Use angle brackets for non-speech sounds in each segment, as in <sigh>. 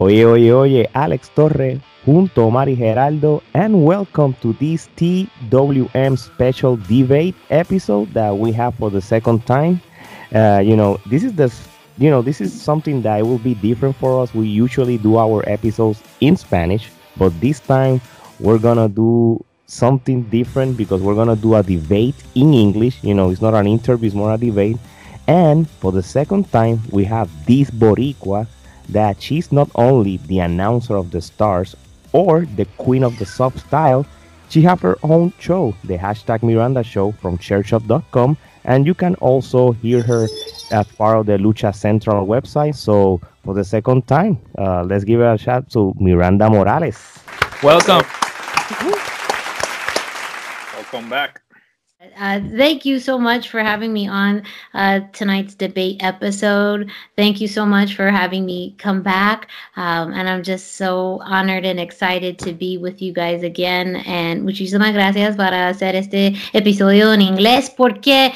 Oye, oye, oye, Alex Torre junto a Mari Geraldo, and welcome to this TWM special debate episode that we have for the second time. Uh, you know, this is the you know this is something that will be different for us. We usually do our episodes in Spanish, but this time we're gonna do something different because we're gonna do a debate in English. You know, it's not an interview; it's more a debate. And for the second time, we have this Boricua that she's not only the announcer of the stars or the queen of the soft style, she have her own show, the hashtag Miranda Show from chairshot.com, and you can also hear her as part of the Lucha Central website. So for the second time, uh, let's give a shout to Miranda Morales. Welcome. Welcome back. Uh, thank you so much for having me on uh, tonight's debate episode. Thank you so much for having me come back. Um, and I'm just so honored and excited to be with you guys again. And muchísimas gracias para hacer este episodio en inglés porque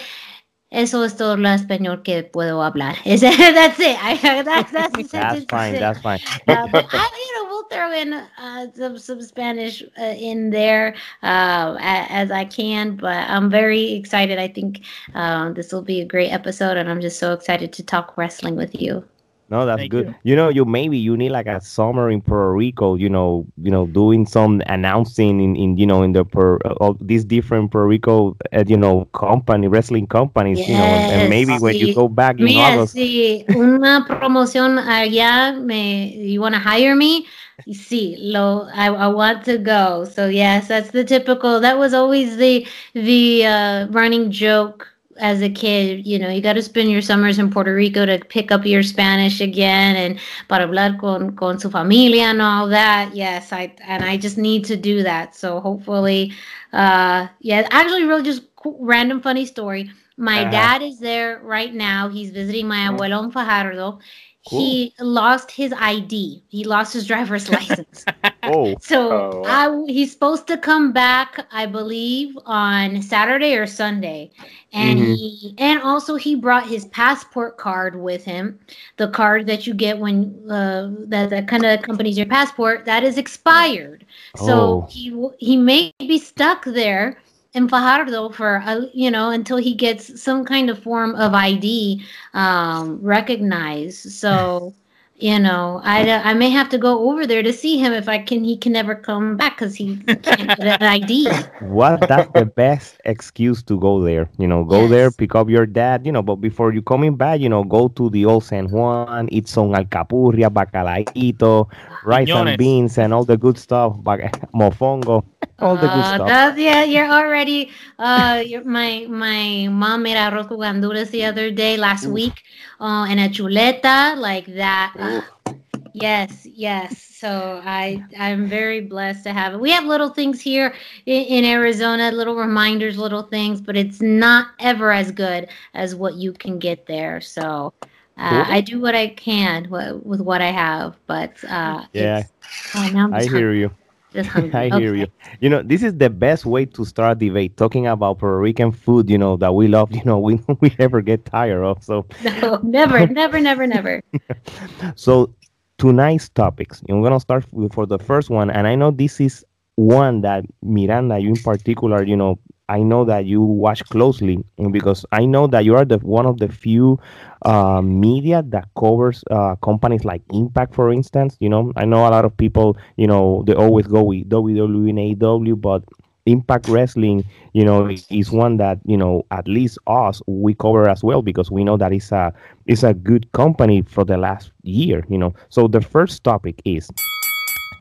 eso es todo lo español que puedo hablar. <laughs> that's it. I, <laughs> that's, that's, that's fine. That's fine. uh, I, you know, throw in uh, some some Spanish uh, in there uh, as I can. But I'm very excited. I think uh, this will be a great episode, and I'm just so excited to talk wrestling with you. No, that's Thank good. you. You. know, you maybe you need like a summer in Puerto Rico. You know, you know, doing some announcing in, in you know in the per all these different Puerto Rico, uh, you know, company wrestling companies. You know, and, and maybe when you go back in Mira, August, si una promoción allá, me, you want to hire me? See, lo, I, I want to go. So yes, that's the typical. That was always the the uh, running joke as a kid. You know, you got to spend your summers in Puerto Rico to pick up your Spanish again and para hablar con con su familia and all that. Yes, I and I just need to do that. So hopefully, uh, yeah. Actually, really just cool, random funny story. My Uh-huh. dad is there right now. He's visiting my abuelo in Fajardo. Cool. He lost his ID. He lost his driver's <laughs> license. oh, So Oh. I, he's supposed to come back, I believe, on Saturday or Sunday, and Mhm. he and also he brought his passport card with him, the card that you get when uh, that that kind of accompanies your passport. That is expired, Oh. so he he may be stuck there in Fajardo for you know until he gets some kind of form of ID um, recognized. So. <laughs> You know, I, I may have to go over there to see him if I can. He can never come back because he can't get an ID. what? That's the best excuse to go there. You know, go there, pick up your dad. You know, but before you coming back, you know, go to the old San Juan, eat some alcapurria, bacalaito, rice and beans, and all the good stuff, bac- <laughs> mofongo, all the good Uh, stuff. that's- yeah, you're already. Uh, you're, my my mom made arroz con gandules the other day, last week, uh, and a chuleta like that. Uh, yes, yes. So I I'm very blessed to have it. We have little things here in, in Arizona, little reminders, little things, but it's not ever as good as what you can get there. So. Uh. I do what I can wi- with what I have, but uh, Yeah. oh, I hear you. Just hungry. <laughs> I hear you. You know, this is the best way to start debate, talking about Puerto Rican food, you know, that we love, <laughs> you know, we we never get tired of. So No, never, never, never, never. <laughs> so tonight's topics. I'm gonna start with, for the first one, and I know this is one that Miranda, you in particular, you know, I know that you watch closely because I know that you are the one of the few uh, media that covers uh, companies like Impact, for instance. You know, I know a lot of people, you know, they always go with WWE and AEW, but Impact Wrestling, you know, is one that you know at least us we cover as well because we know that it's a it's a good company for the last year. You know, so the first topic is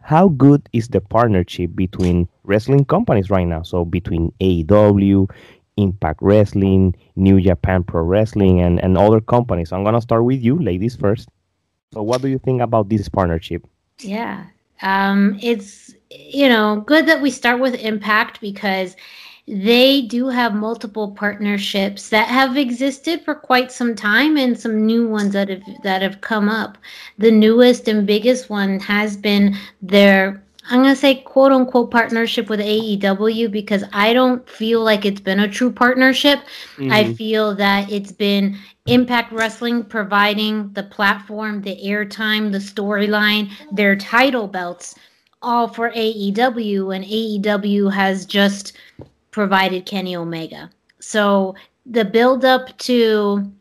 how good is the partnership between wrestling companies right now? So between AEW, Impact Wrestling, New Japan Pro Wrestling, and and other companies. I'm gonna start with you, ladies first. So what do you think about this partnership? Yeah. Um, it's, you know, good that we start with Impact because they do have multiple partnerships that have existed for quite some time and some new ones that have that have come up. The newest and biggest one has been their I'm gonna say quote unquote partnership with AEW because I don't feel like it's been a true partnership. I Mhm. feel that it's been Impact Wrestling providing the platform, the airtime, the storyline, their title belts, all for AEW, and AEW has just provided Kenny Omega. So the build up to,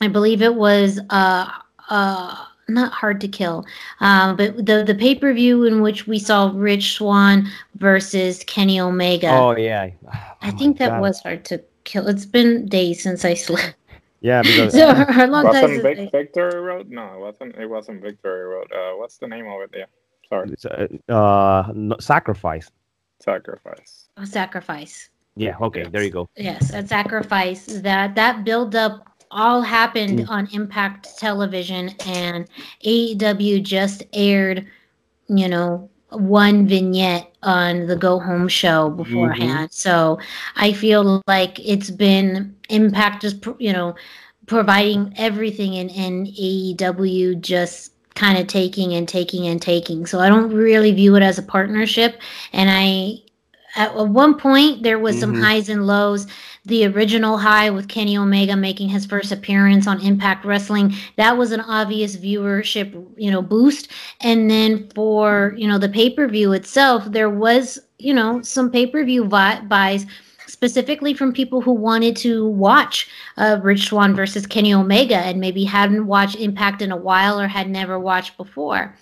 I believe it was uh uh not hard to kill, um, but the the pay per view in which we saw Rich Swann versus Kenny Omega. Oh yeah. <sighs> I Oh, think that God. was hard to kill. It's been days since I slept. <laughs> Yeah, because So <laughs> a long time Wasn't since Vic- Victory Road? No, it wasn't. It wasn't Victory Road. Uh, what's the name of it? Yeah, sorry, it's, uh, uh, no- sacrifice. Sacrifice. a sacrifice. Yeah. Okay. There you go. Yes, a sacrifice. That that build up all happened Mm. on Impact Television, and AEW just aired, you know, one vignette on the Go Home show beforehand. So I feel like it's been Impact just you know providing everything, and and AEW just kind of taking and taking and taking. So I don't really view it as a partnership, and I at one point there was some Mhm. highs and lows the original high with kenny omega making his first appearance on impact wrestling that was an obvious viewership you know boost and then for you know the pay-per-view itself there was you know some pay-per-view vi- buys specifically from people who wanted to watch uh, rich swann versus kenny omega and maybe hadn't watched impact in a while or had never watched before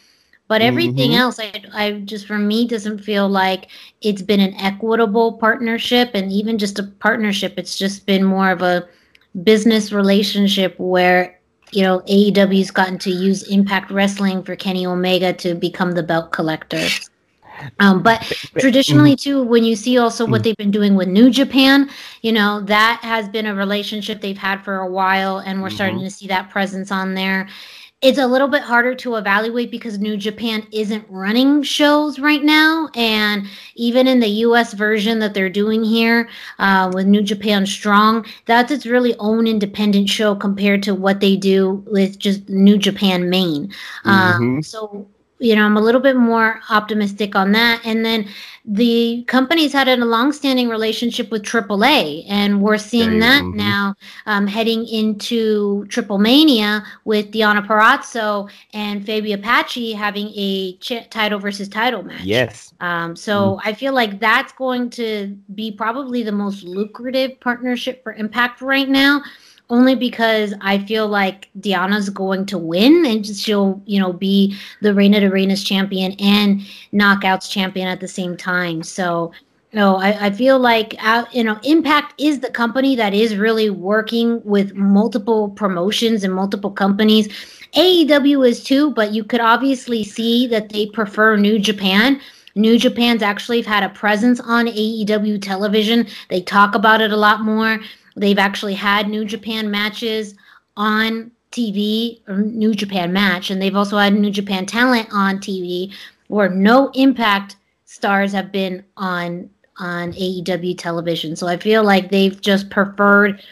but everything Mhm. else I, I just for me doesn't feel like it's been an equitable partnership and even just a partnership it's just been more of a business relationship where you know AEW's gotten to use Impact Wrestling for Kenny Omega to become the belt collector. Um, but traditionally too when you see also what they've been doing with new japan you know that has been a relationship they've had for a while and we're starting to see that presence on there. It's a little bit harder to evaluate because new japan isn't running shows right now and even in the us version that they're doing here uh, with new japan strong that's its really own independent show compared to what they do with just new japan main. Um, Mhm. so you know i'm a little bit more optimistic on that and then the company's had a long-standing relationship with AAA, and we're seeing that mhm. now um, heading into Triple Mania with Deonna Purrazzo and Fabi Apache having a ch- title versus title match. Yes. Um, so I feel like that's going to be probably the most lucrative partnership for Impact right now, only because I feel like Deonna's going to win and she'll, you know, be the Reina de Reinas champion and Knockouts champion at the same time. So, you know, I, I feel like, uh, you know, Impact is the company that is really working with multiple promotions and multiple companies. AEW is too, but you could obviously see that they prefer New Japan. New Japan's actually had a presence on AEW television. They talk about it a lot more. They've actually had New Japan matches on TV, or New Japan match, and they've also had New Japan talent on TV where no impact stars have been on on AEW television. So I feel like they've just preferred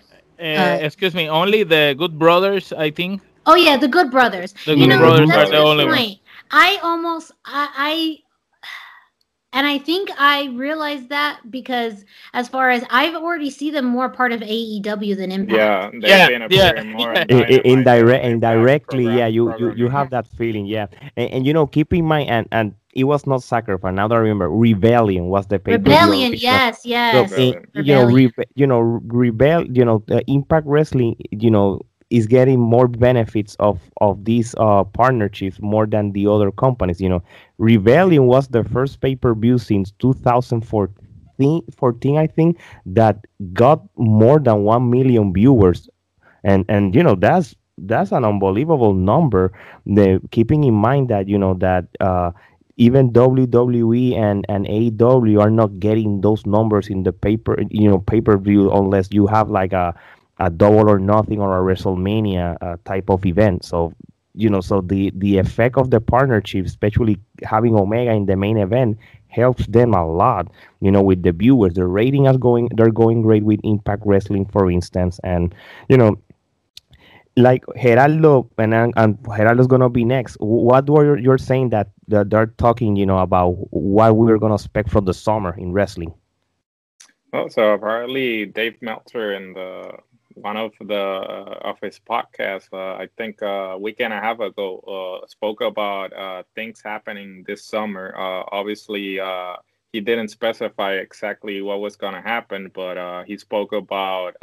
Uh, excuse me, only the Good Brothers, I think. Oh yeah, the Good Brothers. The you Good know, Brothers are the only one. point. I almost I, I and I think I realized that because as far as I've already see them more part of AEW than Impact. Yeah, they've Yeah, been yeah, more. yeah. on <laughs> I- I- Dynamite indirect, indirectly, Impact yeah, you, you program- you have that feeling, yeah, and, and you know, keep in mind, and and it was not sacrifice. Now that I remember, Rebellion was the pay Rebellion, yes, yes. So, Rebellion. eh, you know, Rebellion. rebe- you know, rebel, you know, uh, Impact Wrestling, you know, is getting more benefits of of these uh partnerships more than the other companies. You know, Rebellion was the first pay per view since 2014, 14, I think, that got more than one million viewers, and and you know that's that's an unbelievable number. The keeping in mind that you know that uh even WWE and and AEW are not getting those numbers in the paper, you know, pay per view unless you have like a a double or nothing or a WrestleMania uh, type of event. So you know, so the the effect of the partnership, especially having Omega in the main event, helps them a lot. You know, with the viewers, the rating is going, they're going great with Impact Wrestling, for instance, and you know. like Gerardo and and Gerardo's gonna be next. What were you're saying that, that they're talking, you know, about what we are gonna expect from the summer in wrestling? Well, so apparently Dave Meltzer in the one of the uh, of his podcasts, uh, I think uh, a week and a half ago, uh, spoke about uh, things happening this summer. Uh, obviously, he didn't specify exactly what was going to happen, but he spoke about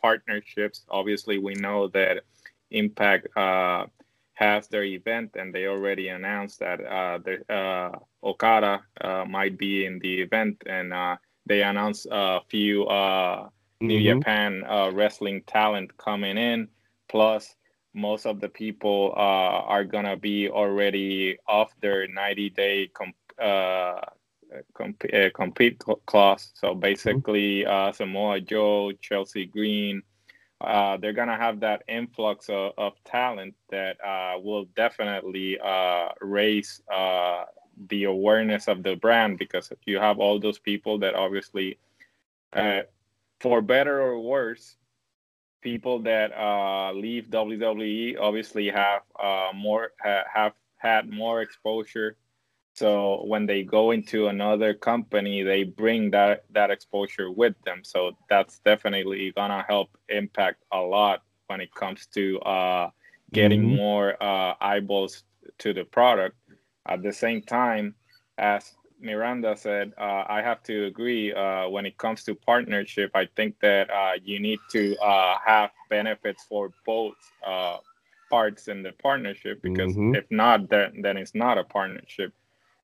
partnerships. Obviously, we know that Impact has their event, and they already announced that the, Okada might be in the event, and they announced a few New mm-hmm. Japan uh, wrestling talent coming in. Plus, most of the people uh, are gonna be already off their 90 day comp- uh, comp- uh, compete clause. So mm-hmm. basically, uh, Samoa Joe, Chelsea Green, uh, they're gonna have that influx of, of talent that uh, will definitely uh, raise uh, the awareness of the brand because you have all those people that obviously uh, for better or worse, people that uh, leave WWE obviously have uh, more ha- have had more exposure. So when they go into another company, they bring that that exposure with them. So that's definitely gonna help impact a lot when it comes to uh, getting mm-hmm. more uh, eyeballs to the product. At the same time, as Miranda said, uh, I have to agree. Uh, when it comes to partnership, I think that uh, you need to uh, have benefits for both uh, parts in the partnership because mm-hmm. if not, then then it's not a partnership.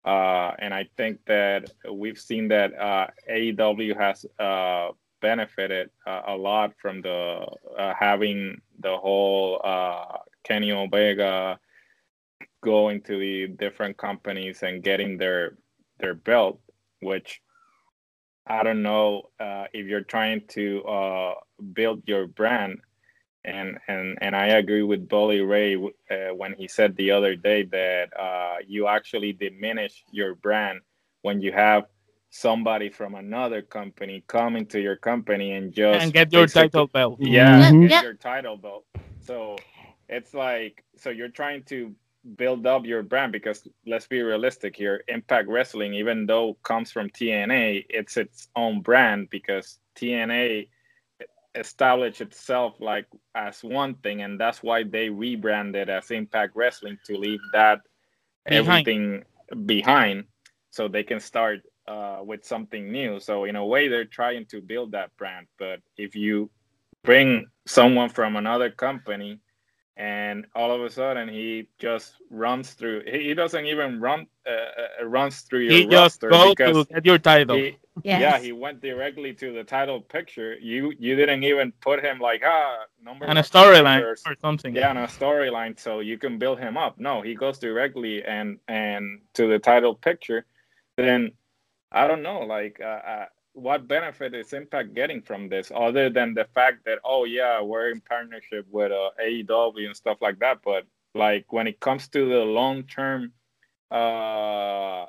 Uh, and I think that we've seen that AEW has benefited a lot from the having the whole Kenny Omega going to the different companies and getting their their belt, which I don't know uh, if you're trying to uh, build your brand. And, and and I agree with Bully Ray uh, when he said the other day that uh, you actually diminish your brand when you have somebody from another company come into your company and just and get your title belt. Yeah, mm-hmm. get your title belt. So it's like so you're trying to build up your brand because let's be realistic here impact wrestling even though comes from tna it's its own brand because tna established itself like as one thing and that's why they rebranded as impact wrestling to leave that behind. everything behind so they can start uh, with something new so in a way they're trying to build that brand but if you bring someone from another company and all of a sudden he just runs through. He, he doesn't even run uh, uh runs through your he roster just go to get your title. He, yes. Yeah, he went directly to the title picture. You you didn't even put him like ah number and a storyline or something. Yeah, and a storyline so you can build him up. No, he goes directly and and to the title picture. Then I don't know, like uh, uh what benefit is Impact getting from this, other than the fact that oh yeah, we're in partnership with uh, AEW and stuff like that? But like when it comes to the long term uh,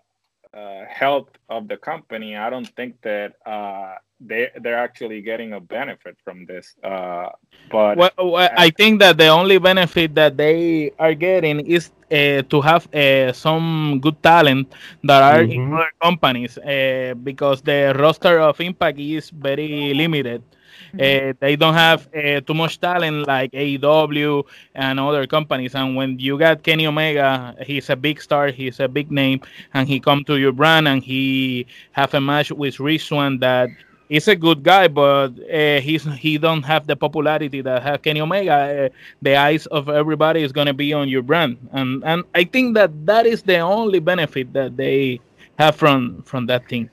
uh, health of the company, I don't think that uh, they they're actually getting a benefit from this. Uh, but well, well, I think that the only benefit that they are getting is uh, to have uh, some good talent that are mm-hmm. in other companies uh, because the roster of Impact is very limited. Uh, they don't have uh, too much talent like AEW and other companies. And when you got Kenny Omega, he's a big star, he's a big name, and he come to your brand and he have a match with Rich Swann that he's a good guy, but uh, he's he don't have the popularity that has Kenny Omega. Uh, the eyes of everybody is gonna be on your brand, and and I think that that is the only benefit that they have from from that thing.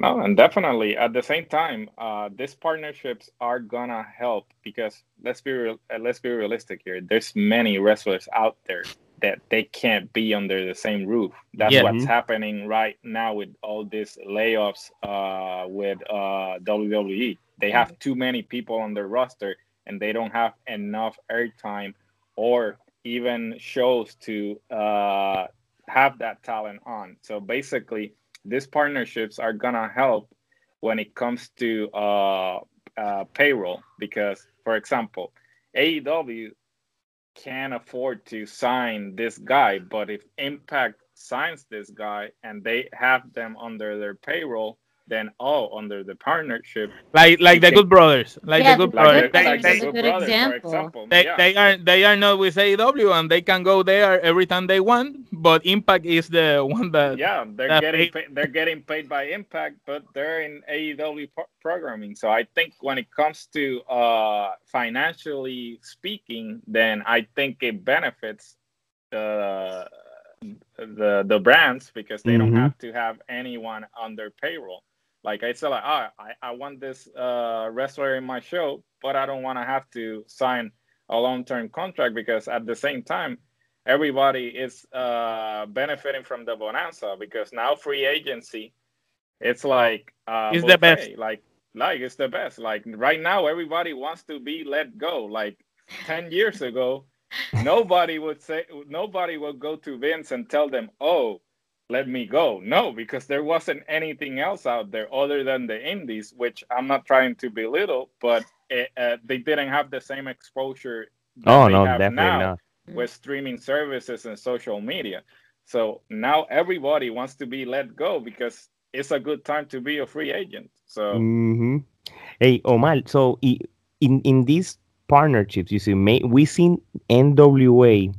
No, and definitely at the same time, uh, these partnerships are gonna help because let's be real, uh, let's be realistic here. There's many wrestlers out there that they can't be under the same roof. That's yeah. what's mm-hmm. happening right now with all these layoffs uh, with uh, WWE. They have too many people on their roster and they don't have enough airtime or even shows to uh, have that talent on. So basically, these partnerships are gonna help when it comes to uh, uh, payroll because, for example, AEW can't afford to sign this guy, but if Impact signs this guy and they have them under their payroll, then all under the partnership. Like like the Good Brothers, like Yeah, the Good the Brothers. Good They, Brothers they, is a good example. they, yeah. they are they are not with AEW and they can go there every time they want, but Impact is the <laughs> one that yeah, they're that getting pay- paid, they're getting paid by Impact, but they're in AEW pro- programming. So I think when it comes to uh, financially speaking, then I think it benefits the the the brands because they don't Mhm. have to have anyone on their payroll. Like I said, like, ah, I, I want this uh, wrestler in my show, but I don't want to have to sign a long term contract because at the same time, everybody is uh, benefiting from the bonanza because now free agency, it's like uh, It's the best. Like like it's the best. Like right now, everybody wants to be let go. Like ten years ago, <laughs> nobody would say nobody would go to Vince and tell them, "Oh, let me go." No, because there wasn't anything else out there other than the indies, which I'm not trying to belittle, but it, uh, they didn't have the same exposure. Oh no, definitely now not. with streaming services and social media. So now everybody wants to be let go because it's a good time to be a free agent. So hmm Hey, Omar. So in in these partnerships, you see, may, we seen NWA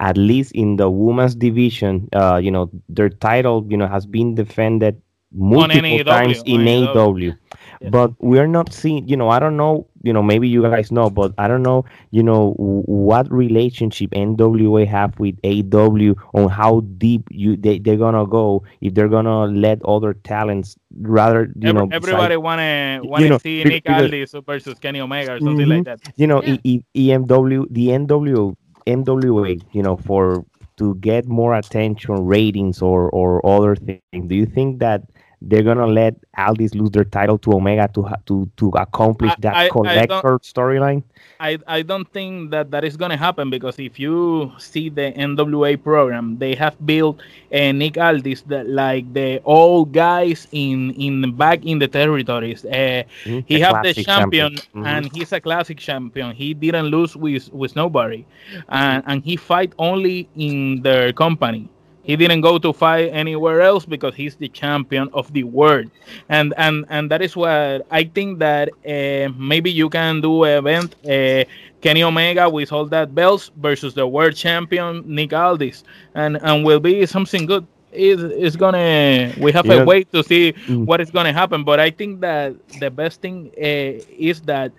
at least in the women's division. Uh, you know, their title, you know, has been defended multiple AEW, times in on AEW. AEW. Yeah. But we're not seeing, you know, I don't know, you know, maybe you guys know, but I don't know, you know, what relationship NWA have with AEW on how deep you they, they're gonna go if they're gonna let other talents rather, you Every- know, everybody besides- wanna you wanna know, see be- Nick because- Aldis versus Kenny Omega or something like that. you know Yeah. E- E- EMW the NW NWA you know for to get more attention ratings or or other things do you think that they're gonna let Aldis lose their title to Omega to to to accomplish that I- collector storyline I, I don't think that that is going to happen because if you see the NWA program, they have built uh, Nick Aldis that like the old guys in in back in the territories. Uh, Mhm. he have the classic champion, Mhm. and he's a classic champion. He didn't lose with with nobody, and and he fight only in their company. He didn't go to fight anywhere else because he's the champion of the world, and and and that is what I think that uh, maybe you can do an event. Uh, Kenny Omega with all that belts versus the world champion Nick Aldis, and and will be something good. Is is gonna we have You a wait to see Mm. what is gonna happen, but I think that the best thing uh, is that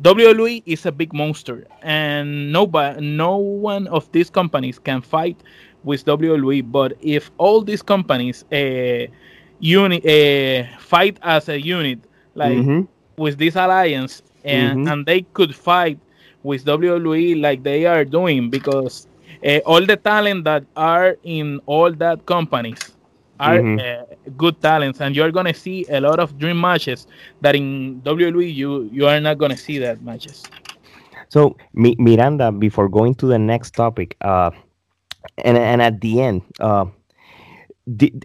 WWE is a big monster, and nobody, no one of these companies can fight with WWE. But if all these companies uh, uni- uh, fight as a unit, like Mhm. with this alliance, and Mhm. and they could fight with WWE like they are doing, because uh, all the talent that are in all that companies are Mhm. uh, good talents, and you're gonna see a lot of dream matches that in WWE you you are not gonna see that matches. So, Miranda, before going to the next topic, uh, and and at the end, uh,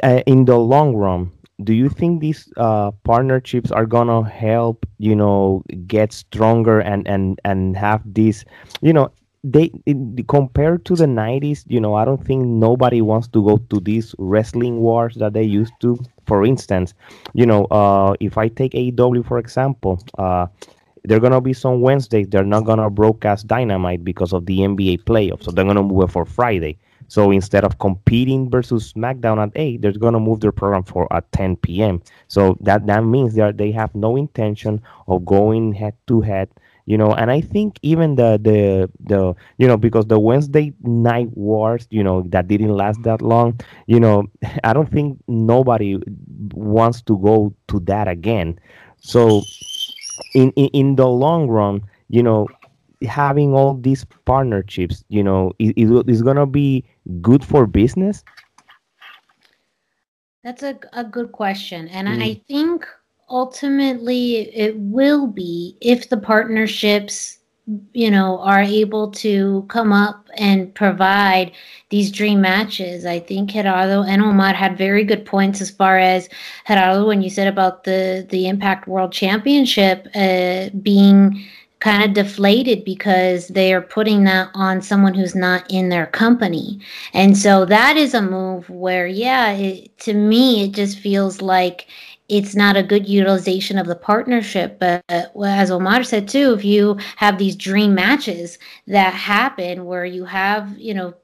uh, in the long run, do you think these uh, partnerships are gonna help you know get stronger and and and have this, you know? They compared to the 90s, you know, I don't think nobody wants to go to these wrestling wars that they used to. For instance, you know, uh, if I take AEW for example, uh, they're gonna be some Wednesdays. They're not gonna broadcast Dynamite because of the NBA playoffs, so they're gonna move it for Friday. So instead of competing versus SmackDown at eight, they're gonna move their program for at 10 p.m. So that that means they are, they have no intention of going head to head. You know, and I think even the the the you know because the Wednesday night wars, you know, that didn't last that long. You know, <laughs> I don't think nobody wants to go to that again. So in, in in the long run, you know, having all these partnerships, you know, is is gonna be good for business. That's a, a good question. And Mm. I think ultimately it will be if the partnerships, you know, are able to come up and provide these dream matches. I think Gerardo and Omar had very good points as far as Gerardo when you said about the the Impact World Championship uh, being kind of deflated because they are putting that on someone who's not in their company. And so that is a move where, yeah, it, to me, it just feels like it's not a good utilization of the partnership. But as Omar said too, if you have these dream matches that happen where you have, you know,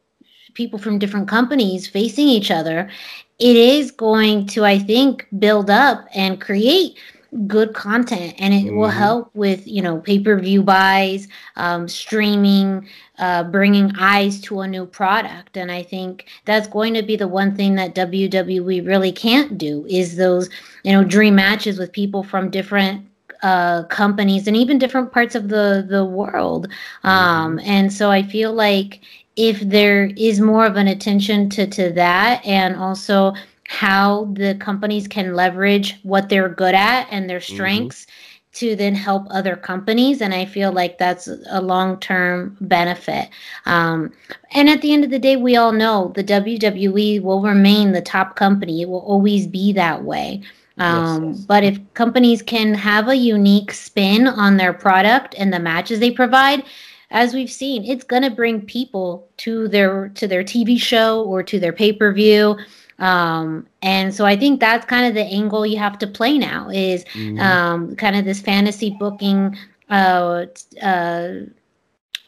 people from different companies facing each other, it is going to, I think, build up and create good content and it mm-hmm. will help with you know pay-per-view buys um, streaming uh, bringing eyes to a new product and i think that's going to be the one thing that wwe really can't do is those you know dream matches with people from different uh, companies and even different parts of the the world um, mm-hmm. and so i feel like if there is more of an attention to to that and also how the companies can leverage what they're good at and their mm-hmm. strengths mm-hmm. to then help other companies. And I feel like that's a long term benefit. Um, and at the end of the day, we all know the WWE will remain the top company, it will always be that way. Um, yes, yes. But if companies can have a unique spin on their product and the matches they provide, as we've seen, it's going to bring people to their to their TV show or to their pay per view. Um, and so I think that's kind of the angle you have to play now is mm-hmm. um, kind of this fantasy booking uh, uh,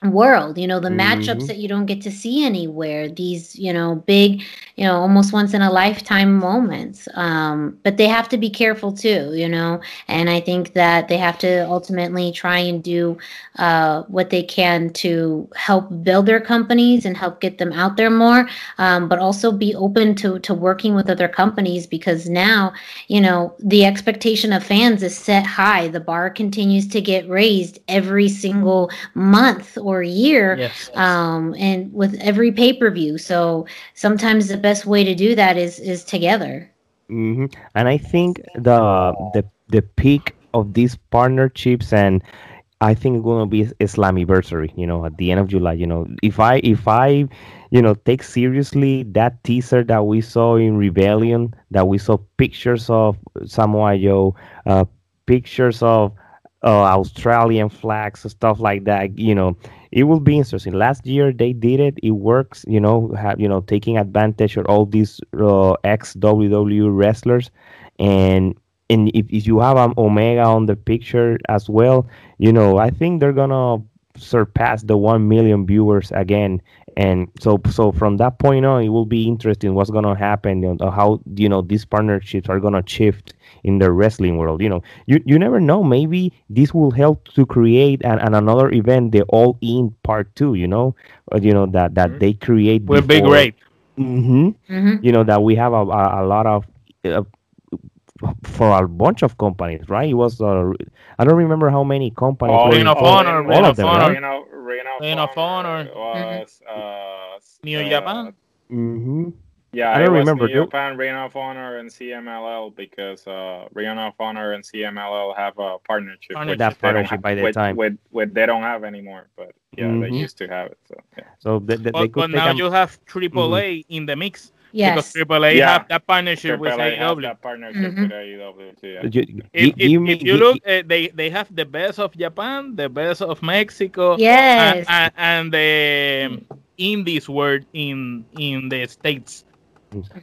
world you know the mm-hmm. matchups that you don't get to see anywhere these you know big you know almost once in a lifetime moments um but they have to be careful too you know and i think that they have to ultimately try and do uh what they can to help build their companies and help get them out there more um but also be open to to working with other companies because now you know the expectation of fans is set high the bar continues to get raised every single month or year yes, um and with every pay-per-view so sometimes the best way to do that is is together mm-hmm. and i think the the the peak of these partnerships and I think it's gonna be Slammiversary, you know, at the end of July. You know, if I if I, you know, take seriously that teaser that we saw in Rebellion, that we saw pictures of Samoa Joe, uh, pictures of uh, Australian flags, stuff like that. You know, it will be interesting. Last year they did it; it works. You know, have you know taking advantage of all these uh, ex WWE wrestlers, and and if, if you have um, Omega on the picture as well, you know, I think they're gonna surpass the one million viewers again. And so, so from that point on, it will be interesting what's gonna happen. You know, how you know these partnerships are gonna shift in the wrestling world. You know, you, you never know. Maybe this will help to create an, an another event, the All In Part Two. You know, uh, you know that that mm-hmm. they create with big rate. Mm-hmm. Mm-hmm. You know that we have a, a, a lot of. Uh, for a bunch of companies, right? It was uh, I don't remember how many companies. Oh, Ring of Honor, all of them, right? Ring of Honor was uh, New Japan. Mm-hmm. Yeah, I don't remember. New Japan, Ring of Honor, and CMLL because uh, Ring of Honor and CMLL have a partnership. Which that partnership by the time. With, with they don't have anymore, but yeah, mm-hmm. they used to have it. So yeah. So they, they, but, they but now you have AAA mm-hmm. in the mix. Yes. Because AAA yeah. have that partnership AAA with AEW. That partnership mm-hmm. with AEW too, yeah. you, if, if, if, you look, uh, they they have the best of Japan, the best of Mexico, yes, and, and, and the indies world in in the states.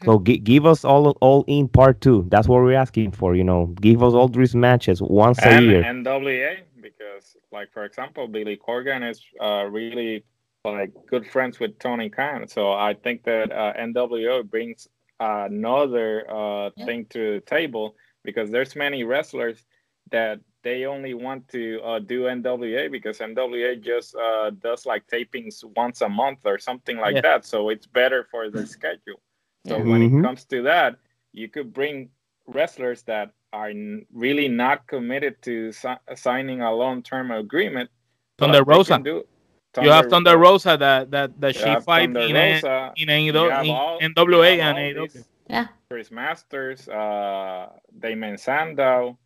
So g- give us all all in part two. That's what we're asking for. You know, give us all these matches once and, a year. NWA because, like for example, Billy Corgan is uh, really like good friends with Tony Khan. So I think that uh, NWO brings another uh, yeah. thing to the table because there's many wrestlers that they only want to uh, do NWA because NWA just uh, does like tapings once a month or something like yeah. that. So it's better for the schedule. So mm-hmm. when it mm-hmm. comes to that, you could bring wrestlers that are really not committed to si- signing a long-term agreement. Thunder Rosa. Do, Thunder, you have Thunder Rosa that that that she fight in, Rosa, in, in, in NWA and AEW. Yeah. Chris Masters, uh, Damien Sandow.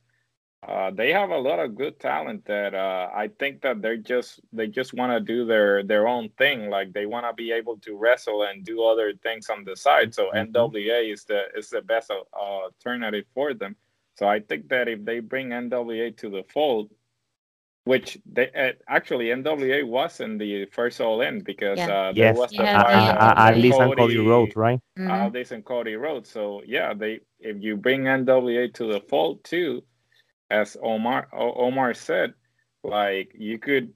Uh, they have a lot of good talent that uh, I think that they're just they just want to do their their own thing. Like they want to be able to wrestle and do other things on the side. So mm-hmm. NWA is the is the best uh, alternative for them. So I think that if they bring NWA to the fold, which they uh, actually NWA was in the first All In because Yeah. uh, there Yes, was the Yeah, part, yeah. uh, uh, when Aldis and Cody Rhodes, right? Mhm. Aldis and Cody Rhodes. So yeah, they if you bring NWA to the fold too, as Omar O- Omar said, like you could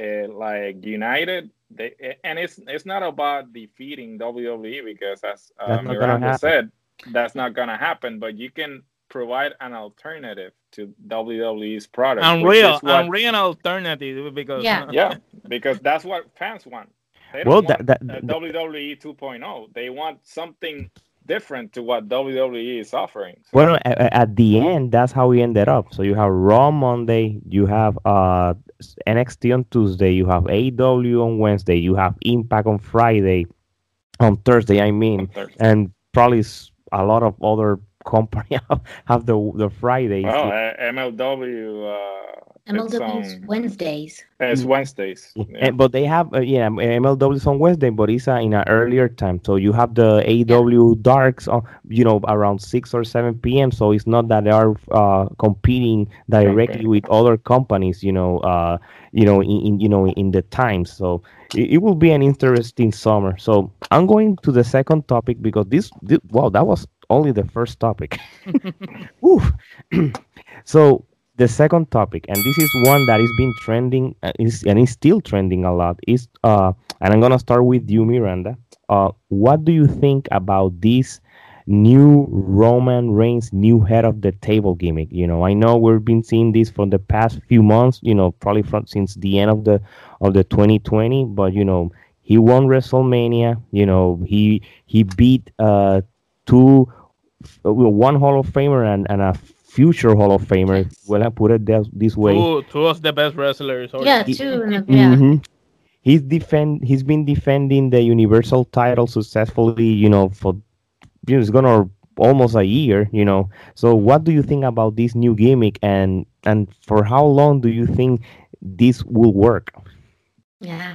uh, like United. They and it's it's not about defeating WWE because as uh, That's Miranda said, that's not gonna happen. But you can provide an alternative to WWE's product. which Unreal, what- unreal alternative because Yeah. <laughs> yeah, because that's what fans want. They Well, don't that, want that, uh, WWE 2.0. They want something different to what WWE is offering. So, Well, at, at the end, that's how we ended up. So you have Raw Monday, you have uh NXT on Tuesday, you have AW on Wednesday, you have Impact on Friday, on Thursday, I mean, Thursday. and probably a lot of other company <laughs> have, have the the Fridays. well, uh, MLW. Uh, it's, MLW's on- Wednesdays. it's Mm. Wednesdays. Yeah, Yeah. but they have uh, yeah MLW is on Wednesday, but it's uh, in an earlier time. So you have the AEW Darks, on, you know, around six or seven p.m. So it's not that they are uh, competing directly Okay. with other companies, you know, uh, you know, in, in you know in the times. So it, it will be an interesting summer. So I'm going to the second topic because this, this wow, that was only the first topic. <laughs> <clears throat> So the second topic, and this is one that is been trending, uh, is and is still trending a lot. Is uh, and I'm gonna start with you, Miranda. Uh, what do you think about this new Roman Reigns new head of the table gimmick? You know, I know we've been seeing this for the past few months. You know, probably from since the end of the of the 2020, but you know, he won WrestleMania. You know, he he beat uh two, one Hall of Famer and, and a future Hall of Famer. Well, I put it this, this way. two, two of the best wrestlers. or- Yeah, He- two. in a- Yeah. Mhm. He's defend. He's been defending the Universal title successfully. You know, for you know, it's gonna almost a year. You know, so what do you think about this new gimmick, and and for how long do you think this will work? Yeah.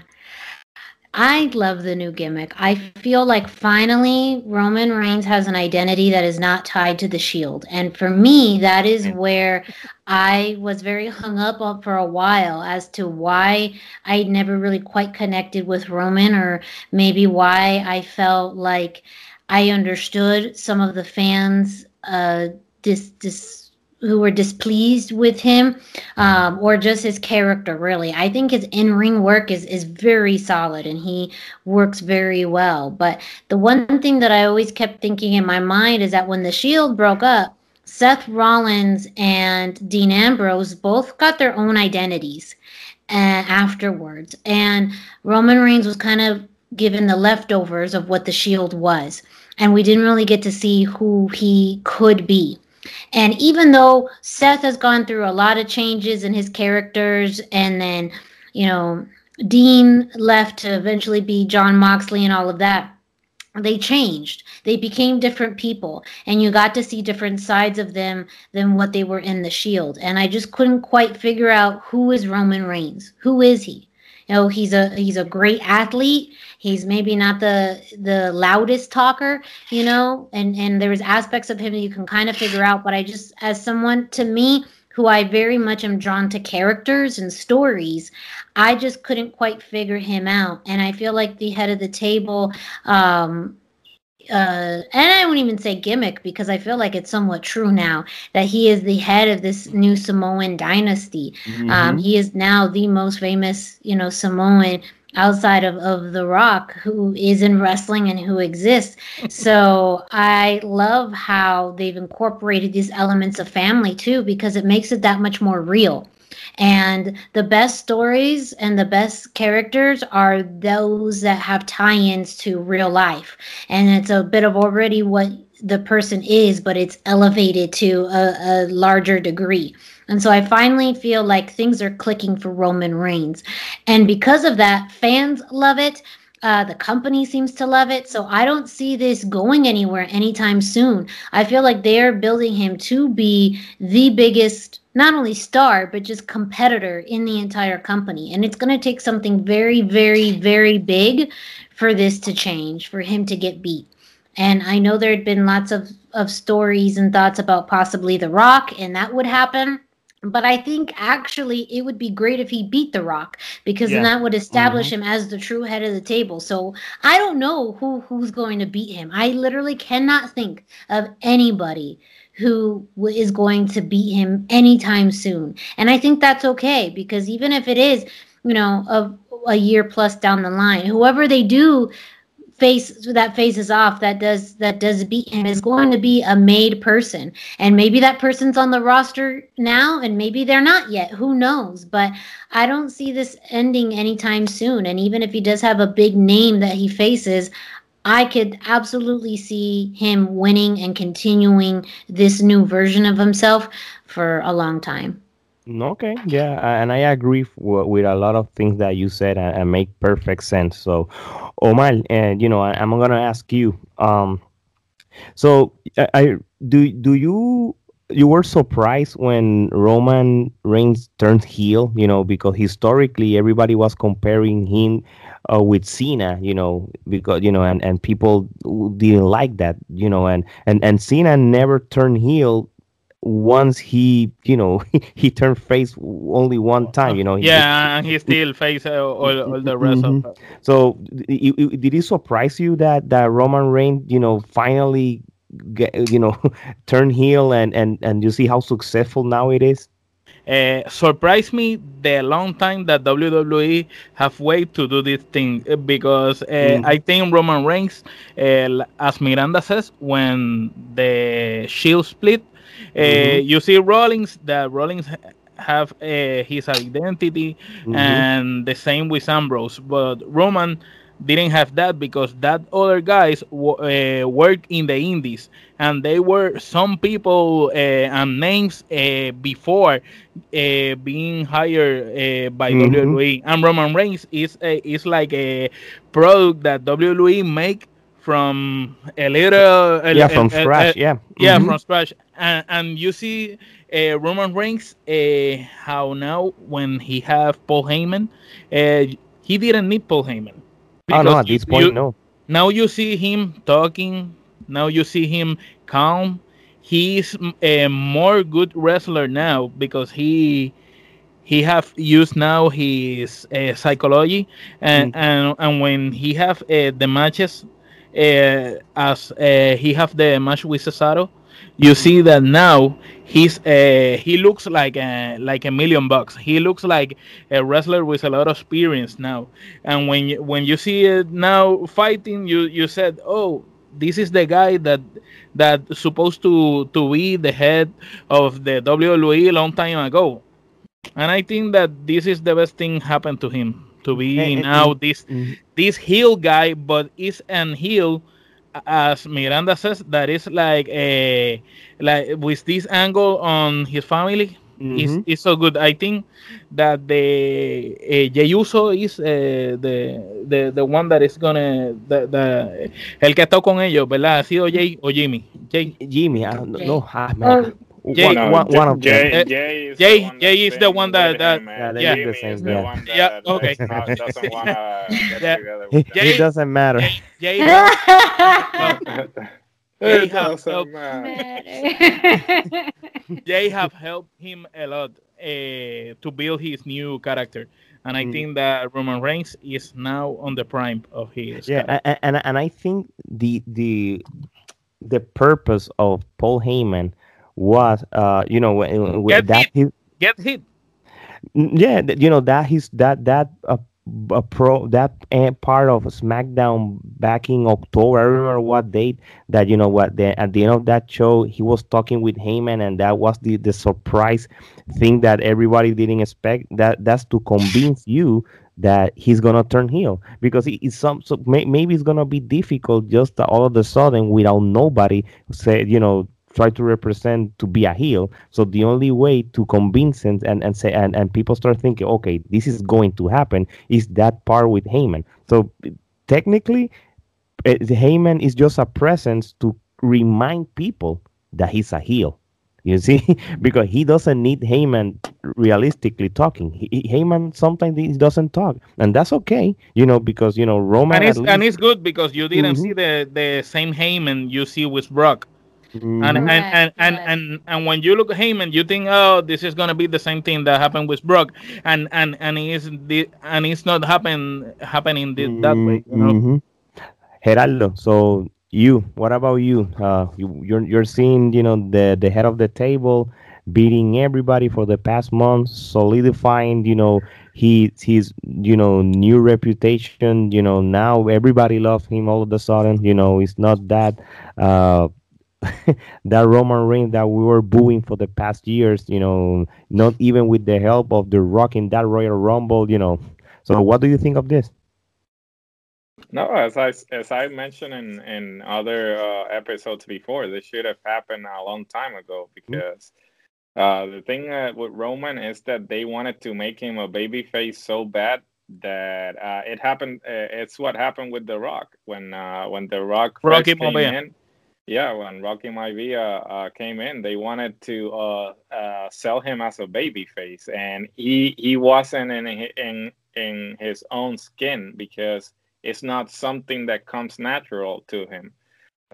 I love the new gimmick. I feel like finally Roman Reigns has an identity that is not tied to the Shield. And for me, that is where I was very hung up on for a while as to why I never really quite connected with Roman or maybe why I felt like I understood some of the fans uh dis dis who were displeased with him um, or just his character really. I think his in-ring work is is very solid and he works very well. But the one thing that i always kept thinking in my mind is that when the shield broke up seth rollins and dean ambrose both got their own identities uh, afterwards. And roman reigns was kind of given the leftovers of what the shield was. And we didn't really get to see who he could be and even though Seth has gone through a lot of changes in his characters, and then, you know, Dean left to eventually be Jon Moxley and all of that, they changed. They became different people, and you got to see different sides of them than what they were in the Shield. And I just couldn't quite figure out who is Roman Reigns. Who is he? You know, he's a he's a great athlete. He's maybe not the the loudest talker, you know, and and there's aspects of him that you can kind of figure out. But I just, as someone to me who I very much am drawn to characters and stories, I just couldn't quite figure him out. And I feel like the head of the table, um, uh, and I won't even say gimmick because I feel like it's somewhat true now that he is the head of this new Samoan dynasty. Um, he is now the most famous, you know, Samoan outside of, of The Rock who is in wrestling and who exists. <laughs> So I love how they've incorporated these elements of family too, because it makes it that much more real. And the best stories and the best characters are those that have tie ins to real life. And it's a bit of already what the person is, but it's elevated to a, a larger degree. And so I finally feel like things are clicking for Roman Reigns. And because of that, fans love it. Uh, the company seems to love it. So I don't see this going anywhere anytime soon. I feel like they're building him to be the biggest, not only star, but just competitor in the entire company. And it's going to take something very, very, very big for this to change, for him to get beat. And I know there had been lots of, of stories and thoughts about possibly The Rock, and that would happen. But I think actually it would be great if he beat The Rock because then that would establish Mm-hmm. him as the true head of the table. So I don't know who who's going to beat him. I literally cannot think of anybody who is going to beat him anytime soon. And I think that's okay because even if it is, you know, a, a year plus down the line, whoever they do face that faces off that does that does beat him is going to be a made person. And maybe that person's on the roster now and maybe they're not yet. Who knows? But i don't see this ending anytime soon. And even if he does have a big name that he faces i could absolutely see him winning and continuing this new version of himself for a long time Okay, yeah, and I agree with a lot of things that you said and, make perfect sense. So, Omar, and you know, I, I'm gonna ask you. Um, so I, I do do you you were surprised when Roman Reigns turned heel? You know, because historically everybody was comparing him uh, with Cena. You know, because you know, and and people didn't like that. You know, and and and Cena never turned heel once he you know <laughs> he turned face only one time you know he- Yeah, and he still face uh, all, all the rest Mhm. of. so i- i- did it surprise you that that roman reigns you know finally get, you know <laughs> turn heel and and and you see how successful now it is uh, surprised me the long time that WWE have waited to do this thing uh, because uh, Mhm. I think Roman Reigns, uh, as Miranda says, when the Shield split, uh, Mhm. you see Rollins that Rollins have uh, his identity, Mhm. and the same with Ambrose, but Roman didn't have that because that other guys uh, work in the indies and they were some people uh, and names uh, before uh, being hired uh, by Mhm. WWE and Roman Reigns is a, is like a product that WWE make from a little a- yeah from a- scratch a- yeah yeah, Mhm. from scratch. And, and you see uh, Roman Reigns, uh, how now when he have Paul Heyman, uh, he didn't need Paul Heyman. oh no at this point you- no Now you see him talking. Now you see him calm. He's a more good wrestler now because he he have used now his uh, psychology and Mm. and and when he have uh, the matches uh, as uh, he have the match with Cesaro, you see that now he's uh, he looks like a, like a million bucks. He looks like a wrestler with a lot of experience now. And when you, when you see it now fighting, you you said, oh, this is the guy that that supposed to to be the head of the WWE a long time ago. And I think that this is the best thing happened to him to be now this Mhm. this heel guy, but is an heel, as Miranda says, that is like a like with this angle on his family. Is Mhm. is so good. I think that the uh, Jey Uso is uh, the, the the one that is gonna the, the el que está con ellos, ¿verdad? ¿Ha sido Jay o Jimmy? Jay. Jimmy I don't Jay. know ah, man. Jay. one, No, one, J- one of them Jay, Uh, Jay is Jay- the one Jay is the one that- that- him, Yeah, they look the same, is the yeah. one that, Yeah, okay. not- doesn't <laughs> want to Yeah. together He- with it doesn't matter Jay, Jay, <laughs> have, them. Jay have helped- matter. <laughs> Jay have helped him a lot uh, to build his new character, and I Mm. think that Roman Reigns is now on the prime of his. yeah character. a- a- and and i think the the the purpose of paul heyman was uh you know when- when that hit. he, Get hit. Yeah you know that he's that that uh, a pro that uh, part of smackdown back in october i remember what date that you know what the, at the end of that show he was talking with heyman and that was the the surprise thing that everybody didn't expect that that's to convince you that he's gonna turn heel because it- it's some so may, maybe it's gonna be difficult just all of a sudden without nobody say you know try to represent to be a heel. So the only way to convince and and, and say and, and people start thinking okay this is going to happen is that part with Heyman. So technically uh, Heyman is just a presence to remind people that he's a heel. You see? <laughs> Because he doesn't need Heyman realistically talking. He, he- Heyman sometimes he doesn't talk. And that's okay you know because you know Roman And it's, and it's good because you didn't Mhm. see the, the same Heyman you see with Brock. Mm-hmm. And, and, and, and, and, and when you look at Heyman, you think, oh, this is gonna be the same thing that happened with Brock, and and and it's the and it's not happen happening this, that way. You know? mm-hmm. Gerardo, so you, what about you? Uh, you you're you're seeing, you know, the the head of the table beating everybody for the past month, solidifying, you know, he his you know new reputation. You know, now everybody loves him all of a sudden. You know, it's not that uh <laughs> that Roman Reigns that we were booing for the past years, you know, not even with the help of the Rock in that Royal Rumble, you know. So, what do you think of this? No, as I as I mentioned in in other uh, episodes before, this should have happened a long time ago mm-hmm. because uh, the thing uh, with Roman is that they wanted to make him a babyface so bad that uh, it happened. Uh, it's what happened with The Rock when uh, when The Rock first Rocky came in. Yeah, when Rocky Maivia uh, came in, they wanted to uh, uh, sell him as a baby face, and he he wasn't in in in his own skin because it's not something that comes natural to him.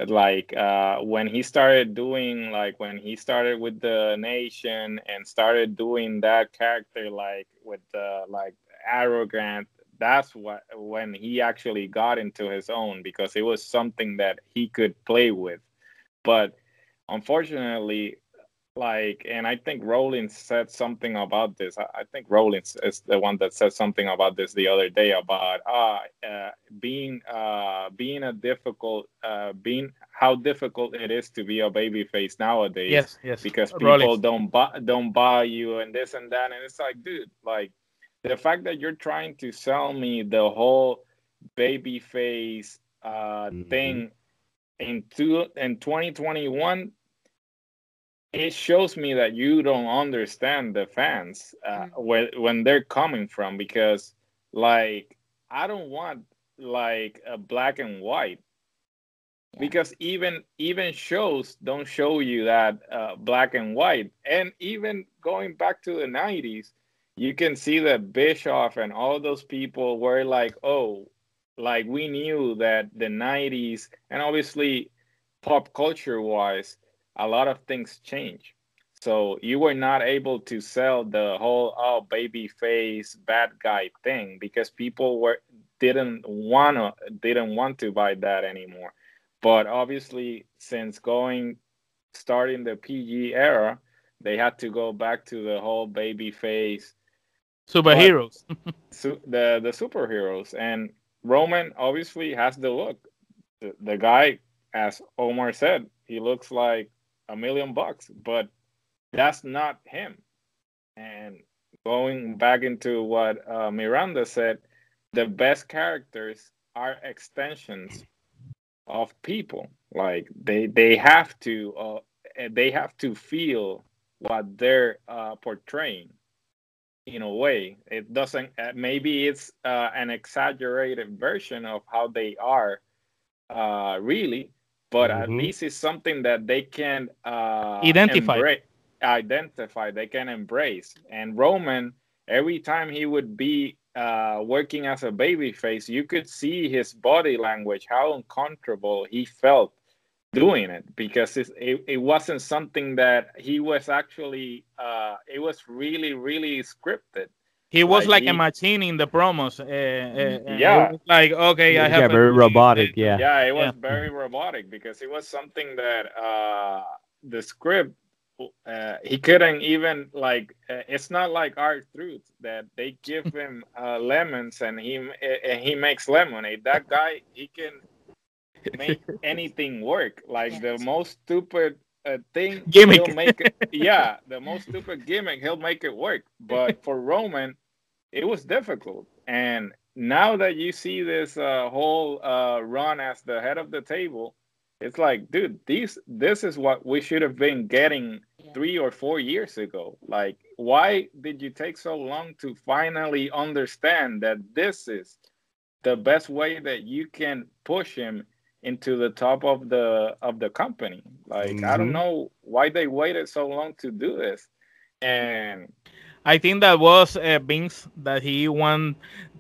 Like uh, when he started doing like when he started with the nation and started doing that character like with the like arrogant that's what when he actually got into his own because it was something that he could play with. But unfortunately, like, and I think Rollins said something about this. I, I think Rollins is the one that said something about this the other day about uh, uh being uh being a difficult uh being how difficult it is to be a baby face nowadays. Yes, yes. Because people Rollins. don't buy don't buy you and this and that, and it's like, dude, like the fact that you're trying to sell me the whole baby face uh, mm-hmm. thing in two in 2021 it shows me that you don't understand the fans uh, mm-hmm. when when they're coming from because like I don't want like a black and white because even even shows don't show you that uh, black and white and even going back to the 90s you can see that Bischoff and all those people were like, oh, like we knew that the 90s and obviously pop culture wise, a lot of things change. So you were not able to sell the whole oh baby face bad guy thing because people were didn't wanna didn't want to buy that anymore. But obviously since going starting the PG era, they had to go back to the whole baby face superheroes. so <laughs> the the superheroes and Roman obviously has the look. The, the guy, as Omar said, he looks like a million bucks, but that's not him. And going back into what uh, Miranda said, the best characters are extensions of people. Like they they have to uh, they have to feel what they're uh, portraying in a way. It doesn't. Uh, maybe it's uh, an exaggerated version of how they are, uh, really. But mm-hmm. at least it's something that they can uh, identify. Embra- identify. They can embrace. And Roman, every time he would be uh, working as a baby face, you could see his body language, how uncomfortable he felt doing it because it, it wasn't something that he was actually uh it was really really scripted. He was like, like he, a machine in the promos uh, uh, yeah. like okay yeah, i have yeah, very robotic yeah. Yeah it was yeah. very robotic because it was something that uh the script uh, he couldn't even like uh, it's not like R-Truth that they give <laughs> him uh, lemons and he and he makes lemonade. That guy he can make <laughs> anything work. Like yes. the most stupid uh, thing, gimmick. He'll make it, <laughs> yeah, the most stupid gimmick, he'll make it work. But <laughs> for Roman, it was difficult. And now that you see this uh, whole uh, run as the head of the table, it's like, dude, these this is what we should have been getting three or four years ago. Like, why did you take so long to finally understand that this is the best way that you can push him into the top of the of the company. Like mm-hmm. I don't mm-hmm. know why they waited so long to do this. And I think that was uh, Vince that he want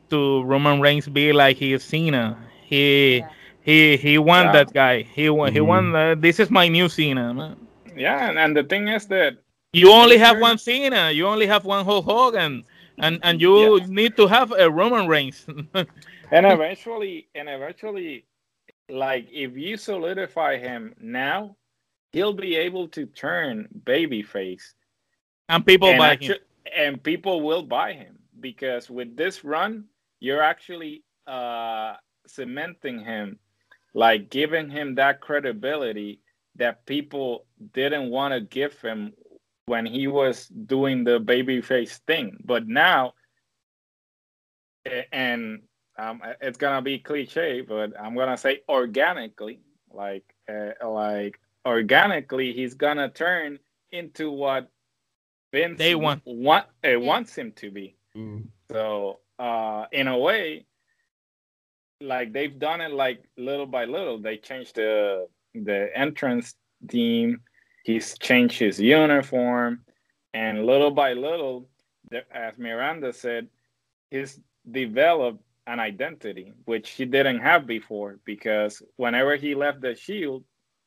to Roman Reigns be like his Cena. He yeah. he he won Yeah. that guy. He won. He Mhm. won. Uh, this is my new Cena. Man. Yeah, and, and the thing is that You only have one Cena. You only have one Hulk Hogan, and and you Yeah. need to have a Roman Reigns. <laughs> and eventually and eventually like if you solidify him now he'll be able to turn babyface and people and, buy him. and people will buy him because with this run you're actually uh cementing him like giving him that credibility that people didn't want to give him when he was doing the babyface thing but now and um, it's gonna be cliche, but I'm gonna say organically, like uh, like organically, he's gonna turn into what Vince They want. want uh, wants him to be. Mm. So uh, in a way, like they've done it like little by little. They changed the the entrance team. He's changed his uniform, and little by little, as Miranda said, he's developed an identity which he didn't have before. Because whenever he left the Shield,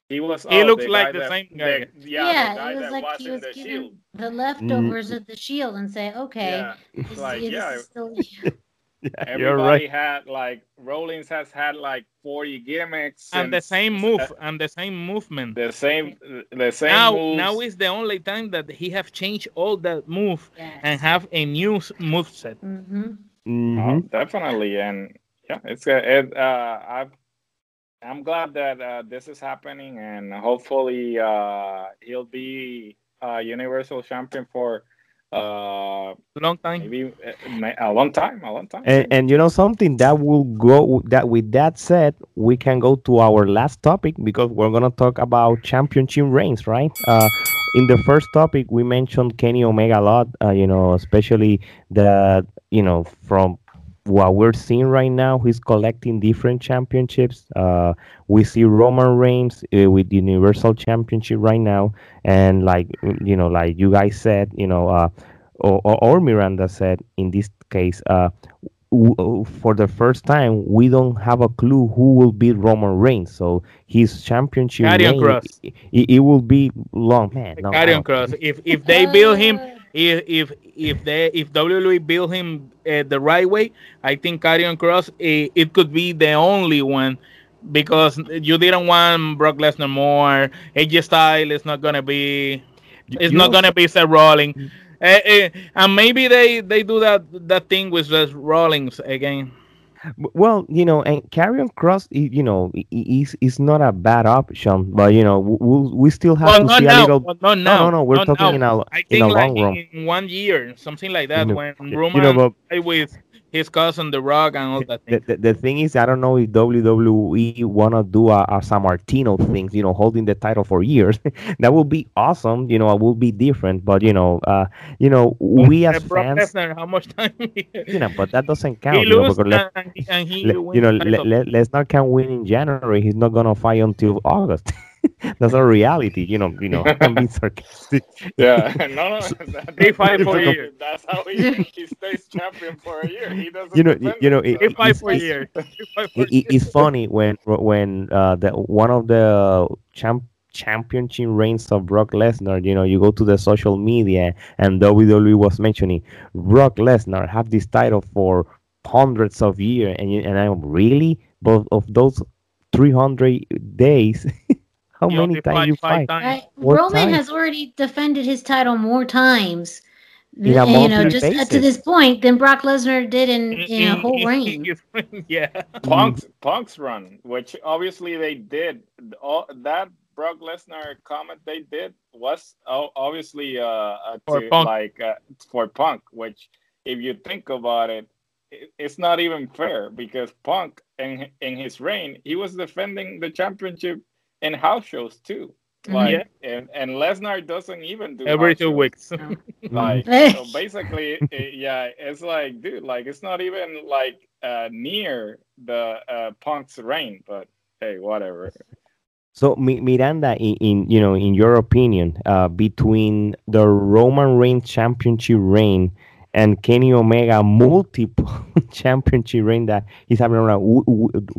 he was He oh, looks the like the that- same guy. the- yeah, Yeah, the guy it was that like was he was the given Shield. the leftovers of the shield and say, okay, Yeah, this, like this yeah, is still <laughs> Yeah, you're everybody right. had like Rollins has had like 40 gimmicks and the same move uh, and the same movement. the same the same now moves. now is the only time that he have changed all that move yes. and have a new move set. hmm Mhm. Oh, definitely and yeah it's uh, it, uh I've I'm glad that uh, this is happening and hopefully uh he'll be uh universal champion for uh Long time. maybe uh, a long time a long time And, and you know something that will go that with that said, we can go to our last topic because we're gonna talk about championship reigns, right? Uh, in the first topic, we mentioned Kenny Omega a lot. Uh, you know, especially the you know from what we're seeing right now, he's collecting different championships. Uh, we see Roman Reigns uh, with the Universal Championship right now, and like you know, like you guys said, you know, uh, or, or, or Miranda said in this case, uh, w- w- for the first time, we don't have a clue who will beat Roman Reigns. So his championship Karrion reign, Kross. It, it, it will be long, man. No, I Karrion don't- Kross. If if they build him, <laughs> Uh, if if if they if WWE build him uh, the right way, I think Karrion Kross uh, it could be the only one because you didn't want Brock Lesnar more. AJ Styles is not gonna be. It's you not know- gonna be Seth Rollins. Eh, and maybe they they do that that thing with Seth Rollins again. Well, you know, and Karrion Kross, you know, is is not a bad option, but you know, we we still have Well, to see a little. Well, not No, now. no, no. We're not talking now. in a I in a like long run. in one year, something like that, You know, when you Roman know, but with his cousin The Rock and all that. the, Thing. the, the thing is, I don't know if WWE wanna do a, a Sammartino things, you know, holding the title for years. <laughs> that would be awesome. You know, it will be different, but you know, uh, you know, we as Brock fans, Lesnar, how much time? <laughs> you know, but that doesn't count. he you know, let, and, he- and he let- you know, let, let, Lesnar can win in January. He's not gonna fight until August. <laughs> That's a reality. You know, you know, <laughs> I'm being sarcastic. yeah <laughs> no no that, They <laughs> fight for that's- years. that's how he, he stays champion for a year he doesn't You know, you know, himself. it- He fight it's- for a year. He fight for a it, it- it's funny when when uh the one of the champ championship reigns of Brock Lesnar, you know, you go to the social media and WWE was mentioning Brock Lesnar have this title for hundreds of years, and you, and I'm really, but of those 300 days, how He many times you five fight? times. I, Roman time? has already defended his title more times, you know, just uh, to this point than Brock Lesnar did in, In- in a whole reign. <laughs> yeah. Punk's Punk's run, which obviously they did. All that Brock Lesnar comment they did was obviously uh, uh For to, Punk. like uh, for Punk. Which, if you think about it, it, it's not even fair because Punk in in his reign he was defending the championship in house shows too. Mhm. Like Yeah. and and Lesnar doesn't even do Every two shows. weeks. <laughs> Like <laughs> so basically, it, yeah, it's like, dude, like it's not even like uh, near the uh, Punk's reign, but hey, whatever. So Miranda, in, in you know, in your opinion, uh, between the Roman Reigns championship reign and Kenny Omega multiple <laughs> championship reign that he's having around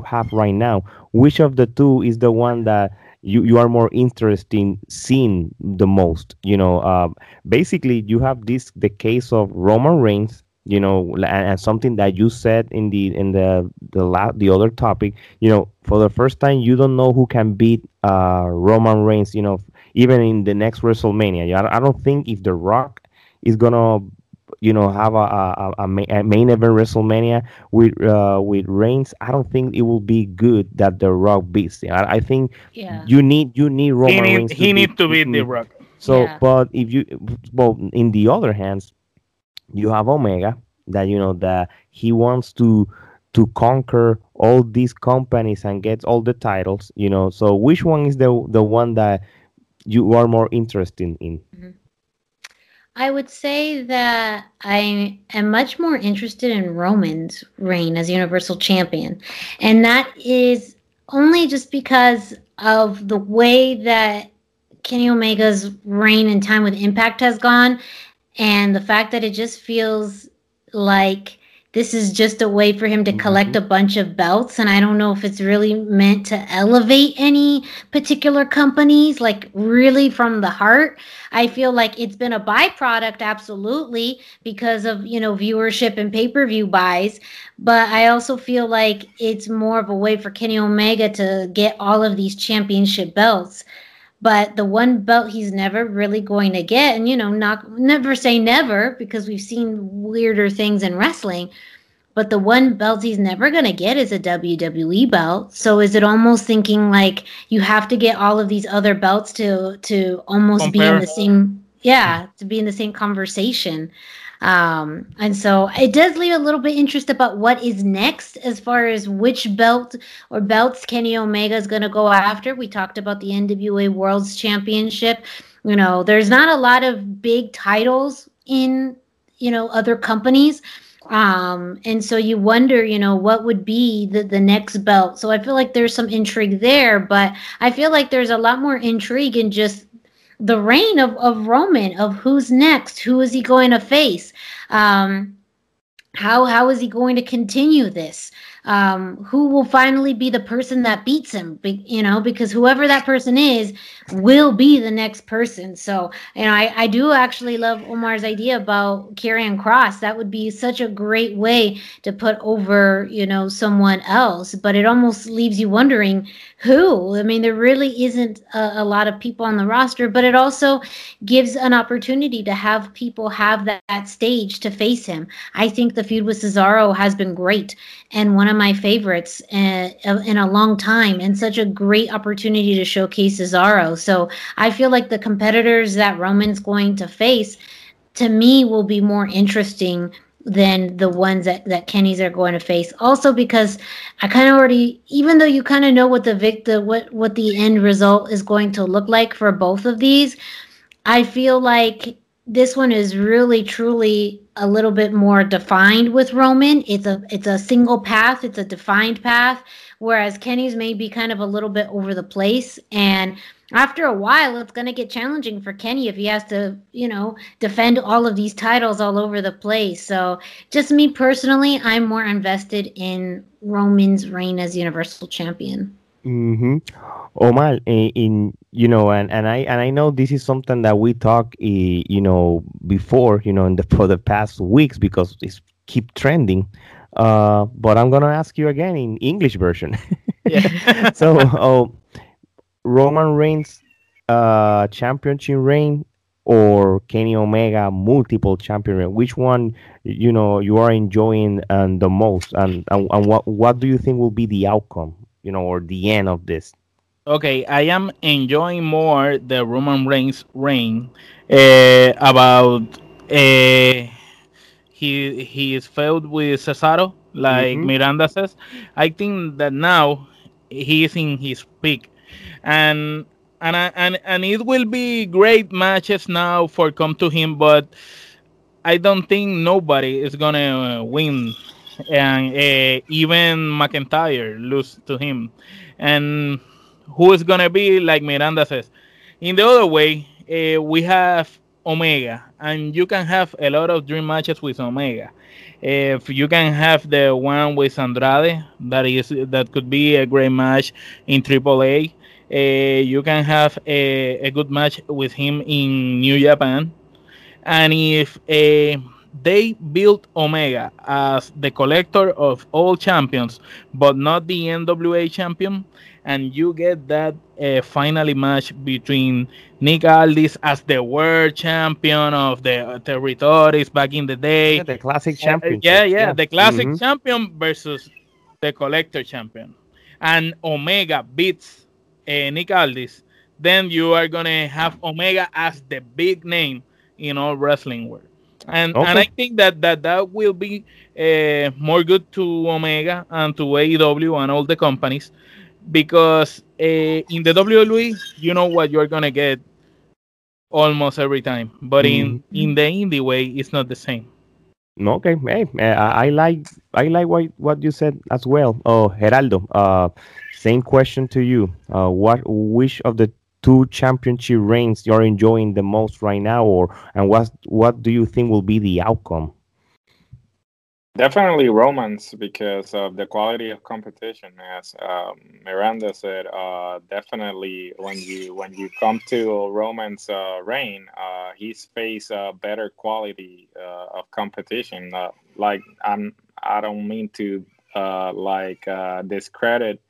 have right now. Which of the two is the one that you, you are more interested in seeing the most? You know, uh, basically you have this the case of Roman Reigns. You know, and, and something that you said in the in the the la- the other topic. You know, for the first time, you don't know who can beat uh, Roman Reigns. You know, even in the next WrestleMania. I don't think if The Rock is gonna you know have a a, a, main, a main event WrestleMania with uh, with Reigns, I don't think it will be good that The Rock beats him. I, I think Yeah. you need you need Roman He, need, Reigns. he needs to beat. The Rock. So, Yeah. but if you, well, in the other hands, you have Omega that you know that he wants to to conquer all these companies and get all the titles. You know, so which one is the the one that you are more interested in? I would say that I am much more interested in Roman's reign as Universal Champion. And that is only just because of the way that Kenny Omega's reign and time with Impact has gone, and the fact that it just feels like this is just a way for him to mm-hmm. collect a bunch of belts. And I don't know if it's really meant to elevate any particular companies, like really from the heart. I feel like it's been a byproduct, absolutely, because of you know viewership and pay per view buys. But I also feel like it's more of a way for Kenny Omega to get all of these championship belts. But the one belt he's never really going to get, and you know, not never say never because we've seen weirder things in wrestling. But the one belt he's never going to get is a WWE belt. So is it almost thinking like you have to get all of these other belts to to almost be in the same yeah, to be in the same conversation. Um, and so it does leave a little bit interest about what is next as far as which belt or belts Kenny Omega is going to go after. We talked about the NWA World's Championship. You know, there's not a lot of big titles in, you know, other companies. Um, and so you wonder, you know, what would be the, the next belt. So I feel like there's some intrigue there, but I feel like there's a lot more intrigue in just the reign of, of Roman, of who's next, who is he going to face? Um, how how is he going to continue this? Um, who will finally be the person that beats him? Be, you know, because whoever that person is will be the next person. So, you know, I, I do actually love Omar's idea about Karrion Kross. That would be such a great way to put over, you know, someone else. But it almost leaves you wondering who. I mean, there really isn't a, a lot of people on the roster, but it also gives an opportunity to have people have that, that stage to face him. I think the feud with Cesaro has been great and one of my favorites uh, in a long time and such a great opportunity to showcase Cesaro. So I feel like the competitors that Roman's going to face to me will be more interesting than the ones that, that Kenny's are going to face. Also because I kind of already even though you kind of know what the victor what what the end result is going to look like for both of these, I feel like this one is really truly a little bit more defined with Roman. It's a it's a single path, it's a defined path, whereas Kenny's may be kind of a little bit over the place and after a while it's going to get challenging for Kenny if he has to, you know, defend all of these titles all over the place. So, just me personally, I'm more invested in Roman's reign as Universal Champion. Mm-hmm. Omar, in, in you know, and, and I and I know this is something that we talk, eh, you know, before, you know, in the for the past weeks because it's keep trending. Uh, but I'm gonna ask you again in English version. Yeah. <laughs> so, <laughs> oh, Roman Reigns, uh, championship reign, or Kenny Omega multiple champion reign? Which one, you know, you are enjoying and the most, and, and and what what do you think will be the outcome, you know, or the end of this? Okay, I am enjoying more the Roman Reigns reign uh, about uh, he he is filled with Cesaro, like Mhm. Miranda says. I think that now he is in his peak, and and I, and and it will be great matches now for come to him, but I don't think nobody is gonna win, and uh, even McIntyre lose to him, and who is gonna be like Miranda says. In the other way, uh, we have Omega, and you can have a lot of dream matches with Omega. If you can have the one with Andrade, that is that could be a great match in AAA. Uh, you can have a, a good match with him in New Japan, and if uh, they built Omega as the collector of all champions, but not the NWA champion, and you get that uh, finally match between Nick Aldis as the world champion of the territories back in the day. Yeah, the classic Uh, champion. yeah, yeah, the classic Mhm. champion versus the collector champion, and Omega beats uh, Nick Aldis. Then you are gonna have Omega as the big name in all wrestling world, and and I think that that that will be uh, more good to Omega and to AEW and all the companies because uh, in the WWE you know what you're gonna get almost every time, but in in the indie way it's not the same. Okay, hey, uh, I I like I like what what you said as well. Oh, Gerardo, uh, same question to you. Uh, what which of the two championship reigns you're enjoying the most right now, or and what what do you think will be the outcome? Definitely Romans because of the quality of competition. As um, Miranda said, uh, definitely when you when you come to Roman's uh, reign, uh, he's faced a better quality uh, of competition. Uh, like I'm, I don't mean to uh, like discredit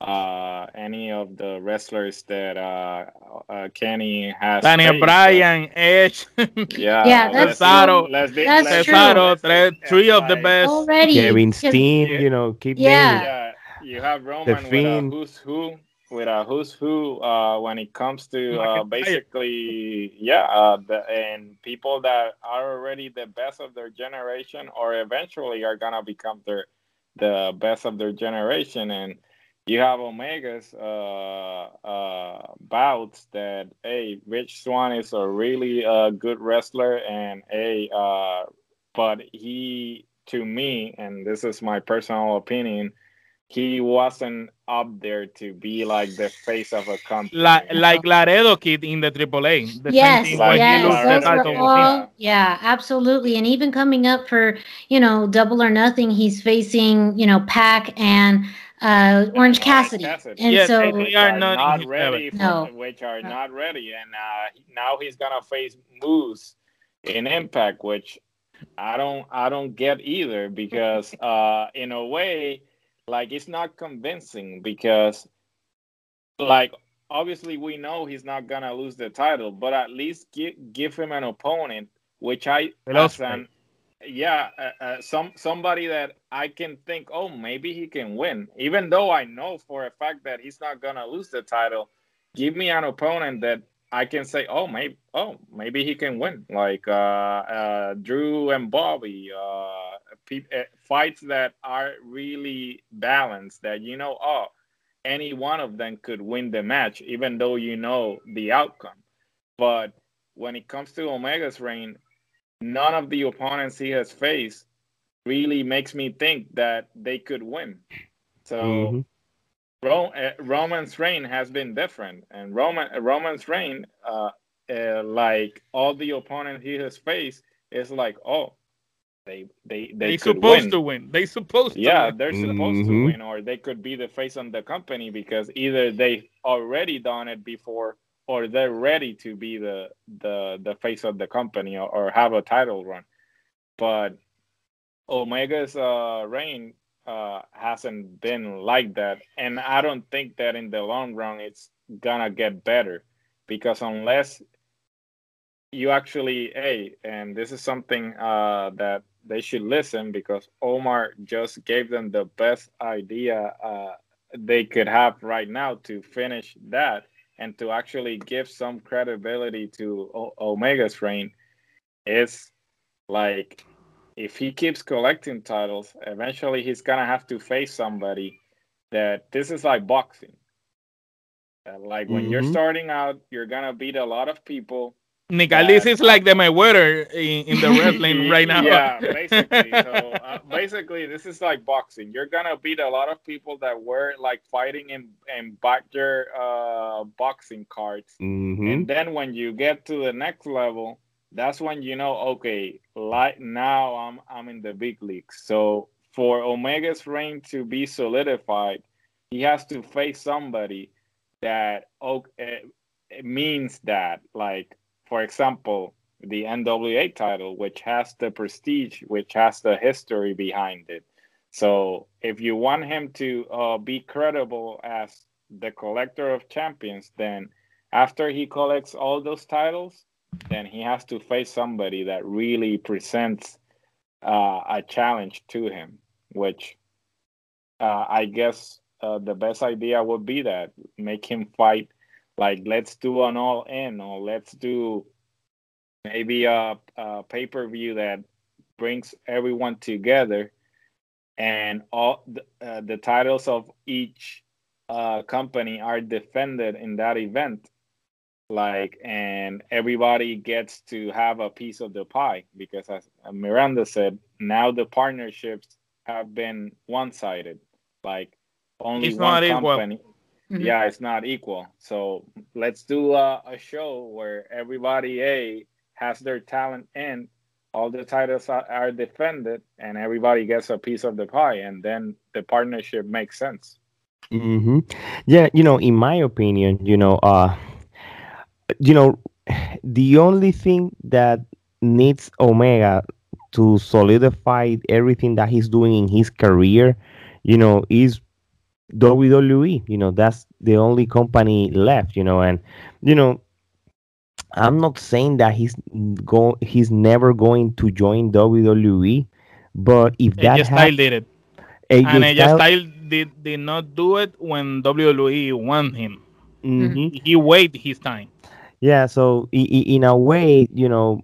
uh, any of the wrestlers that uh, uh, Kenny has. Daniel faced, Bryan, Edge, <laughs> Yeah, Yeah, let's- that's- let's that's let's true. Cesaro, three, It's three of the best. Already. Kevin 'cause- Steen, Yeah. you know, keep Yeah. Yeah, you have Roman with a who's who, with a who's who. Uh, when it comes to uh, basically, yeah, uh, the, and people that are already the best of their generation, or eventually are gonna become their the best of their generation, and you have Omega's uh, uh, bouts that hey, Rich Swann is a really uh, good wrestler, and hey, uh, but he to me, and this is my personal opinion, he wasn't up there to be like the face of a company. like like Laredo Kid in the AAA. The same Yes, thing Like yes, those were title Kid, with him. all, yeah, absolutely. And even coming up for, you know, double or nothing, he's facing, you know, Pac and uh, Orange Cassidy. Cassidy. And Yes, so, they which are are not not, in his level. ready, for, No. which are No. not ready, and uh, now he's gonna face Moose in Impact, which I don't, I don't get either because, <laughs> uh, in a way, like it's not convincing because, like, obviously we know he's not gonna lose the title, but at least give give him an opponent, which I The lost as an, yeah, uh, uh, some somebody that I can think, oh, maybe he can win, even though I know for a fact that he's not gonna lose the title. Give me an opponent that I can say, oh, maybe, oh, maybe he can win, like uh, uh, Drew and Bobby, uh, pe- uh, fights that are really balanced. That you know, oh, any one of them could win the match, even though you know the outcome. But when it comes to Omega's reign, none of the opponents he has faced really makes me think that they could win. So Mhm. Ro- uh, Roman's reign has been different, and Roman Roman's reign, uh, uh, like all the opponents he has faced, is like, oh, they they they, They could supposed win. to win. They supposed to Yeah, win. they're supposed to Mhm. win, or they could be the face on the company because either they already done it before, or they're ready to be the the the face of the company or, or have a title run. But Omega's uh, reign uh, hasn't been like that, and I don't think that in the long run it's gonna get better because unless you actually hey and this is something uh, that they should listen because omar just gave them the best idea uh, they could have right now to finish that and to actually give some credibility to o- omega's reign it's like if he keeps collecting titles eventually he's gonna have to face somebody that this is like boxing like when you're Mhm. starting out you're gonna beat a lot of people Nick that- is like the Mayweather in, in the wrestling <laughs> right now. Yeah, <laughs> basically. So uh, basically, this is like boxing. You're gonna beat a lot of people that were like fighting in in Badger uh, boxing cards, Mhm. and then when you get to the next level, that's when you know, okay, like now I'm I'm in the big leagues. So for Omega's reign to be solidified, he has to face somebody that okay, it means that, like for example, the NWA title, which has the prestige, which has the history behind it. So if you want him to uh, be credible as the collector of champions, then after he collects all those titles, then he has to face somebody that really presents uh, a challenge to him, which uh, I guess uh, the best idea would be that make him fight like let's do an all in or let's do maybe a, a pay per view that brings everyone together and all the, uh, the titles of each uh, company are defended in that event. Like and everybody gets to have a piece of the pie because as miranda said now the partnerships have been one-sided. Like only It's one company Mhm. yeah it's not equal so let's do a, a show where everybody a has their talent in all the titles are, are defended and everybody gets a piece of the pie and then the partnership makes sense Mm-hmm. Yeah, you know, in my opinion, you know, uh, you know, the only thing that needs Omega to solidify everything that he's doing in his career, you know, is WWE. You know, that's the only company left. You know, and you know, I'm not saying that he's go he's never going to join WWE, but if that AJ Styles did it, AJ and AJ Styles- did, did not do it when WWE won him. Mhm. He waited his time. Yeah, so in a way, you know,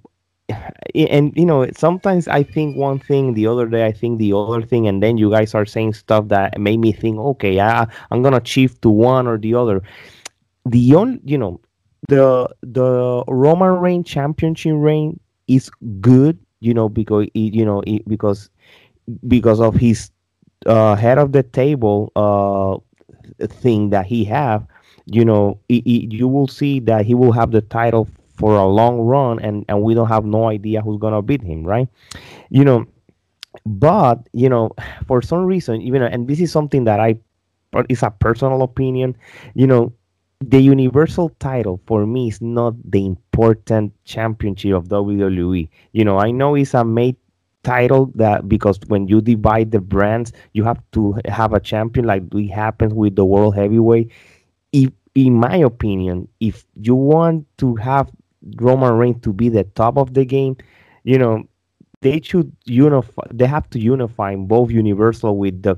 and you know, sometimes I think one thing, the other day I think the other thing, and then you guys are saying stuff that made me think, okay, I, I'm gonna shift to one or the other. The only, you know, the the Roman reign championship reign is good, you know, because it, you know, it, because because of his uh, head of the table uh, thing that he have you know, i i you will see that he will have the title for a long run, and and we don't have no idea who's gonna beat him, right? You know, but you know, for some reason, you know, and this is something that I, it's a personal opinion, you know. The universal title for me is not the important championship of WWE. You know, I know it's a made title that because when you divide the brands, you have to have a champion like it happens with the world heavyweight if in my opinion, if you want to have Roman Reigns to be the top of the game, you know, they should unify they have to unify both universal with the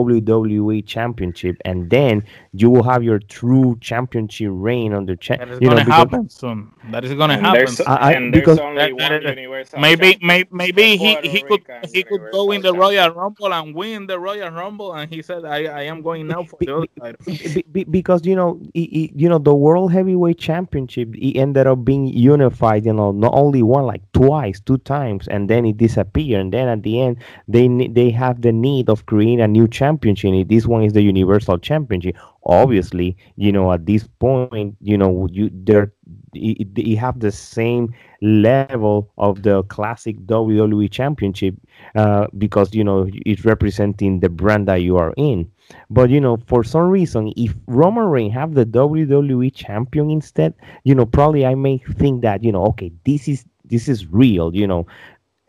WWE championship and then you will have your true championship reign on the cha- That is gonna because- happen soon. That is gonna happen. there's, I- I- and because- there's only That- one that- that- universal Maybe, champion. maybe he, he could Rican he could go in the Royal Rumble and win the Royal Rumble, and he said, "I, I am going now for Be- the other title." be, be, because you know i i you know the world heavyweight championship it ended up being unified you know not only one like twice two times and then it disappeared and then at the end they they have the need of creating a new championship this one is the universal championship. Obviously you know at this point you know you there you have the same level of the classic WWE championship uh, because you know it's representing the brand that you are in. But you know, for some reason, if Roman Reigns have the WWE champion instead, you know, probably I may think that you know, okay, this is this is real, you know,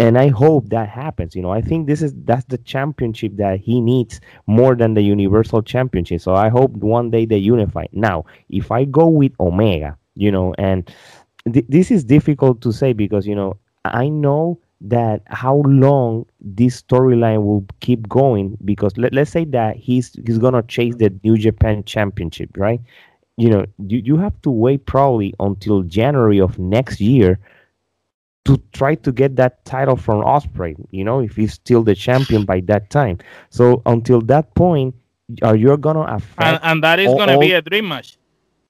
and I hope that happens. You know, I think this is that's the championship that he needs more than the Universal Championship. So I hope one day they unify. Now, if I go with Omega, you know, and th- this is difficult to say because you know I know that how long this storyline will keep going because let, let's say that he's he's gonna chase the New Japan Championship, right? You know, you, you have to wait probably until January of next year to try to get that title from Ospreay. You know, if he's still the champion by that time. So until that point, are you gonna And, affect? and that is all- gonna be a dream match.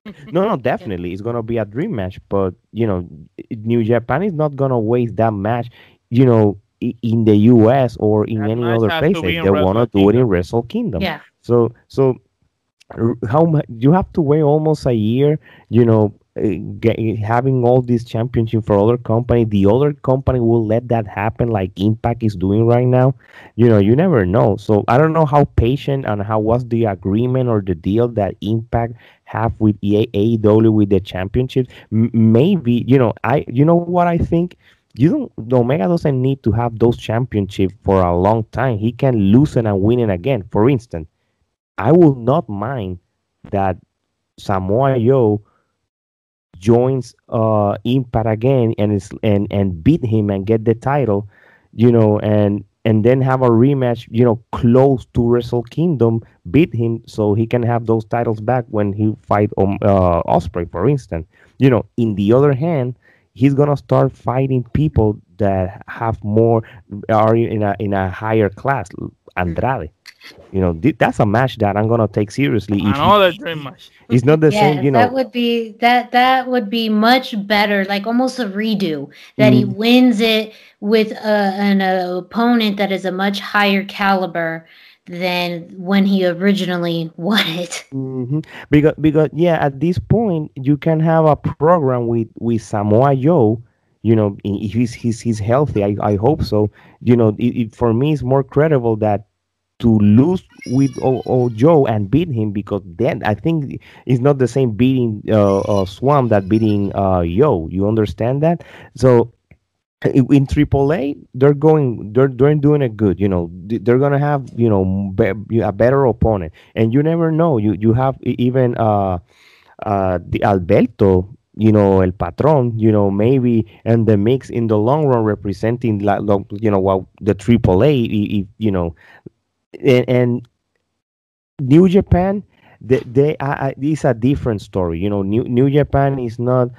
<laughs> no, no, definitely, it's gonna be a dream match. But you know, New Japan is not gonna waste that match. You know, in the U.S. or in That any other has to places, they wanna do it in Wrestle Kingdom. Yeah. So, so how much you have to wait almost a year, you know, Uh, get, having all this championship for other company, the other company will let that happen, like Impact is doing right now. You know, you never know. So I don't know how patient and how was the agreement or the deal that Impact have with AEW with the championship. M- maybe you know, I you know what I think. You don't. Omega doesn't need to have those championships for a long time. He can loosen and win it again. For instance, I will not mind that Samoa Joe joins uh Impact again and is and and beat him and get the title, you know, and and then have a rematch, you know, close to Wrestle Kingdom, beat him so he can have those titles back when he fight um, uh, Ospreay, for instance. You know, in the other hand, he's gonna start fighting people that have more are in a in a higher class, Andrade. You know, th- that's a match that I'm gonna take seriously. if he- Another dream match. it's not the Yes, same, you know. that would be that that would be much better, like almost a redo. That he Mm. wins it with a, an uh, opponent that is a much higher caliber than when he originally <laughs> won it. hmm Because because yeah, at this point you can have a program with with Samoa Joe. You know, if he's he's, he's healthy, I, I hope so. You know, it, it, for me, it's more credible that to lose with Joe and beat him because then I think it's not the same beating uh, uh Swann that beating uh Yo. You understand that? So in AAA, they're going, they're they're doing it good. You know, they're gonna have you know be, a better opponent, and you never know. You you have even uh uh the Alberto, you know, El Patron, you know, maybe and the mix in the long run representing like you know what the AAA, i- i- you know, and, and New Japan, they, they I, it's a different story. You know, New New Japan is not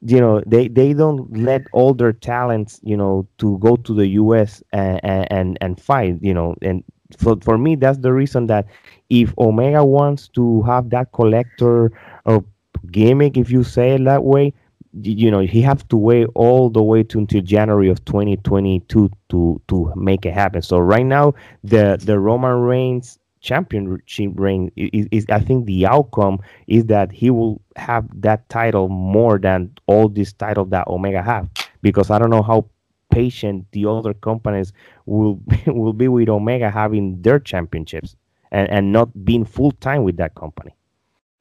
you know they they don't let all their talents you know to go to the US and and and fight you know and for for me that's the reason that if Omega wants to have that collector of gimmick if you say it that way you know he have to wait all the way to until January of 2022 to to make it happen so right now the the Roman Reigns championship reign is, is I think the outcome is that he will have that title more than all these titles that Omega have because I don't know how patient the other companies will <laughs> will be with Omega having their championships and, and not being full time with that company.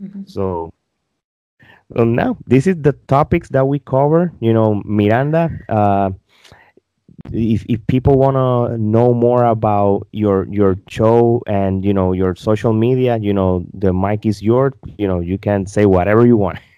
Mhm. So well, now this is the topics that we cover. You know, Miranda. Uh, if if people want to know more about your your show and you know your social media, you know the mic is yours. You know you can say whatever you want. <laughs>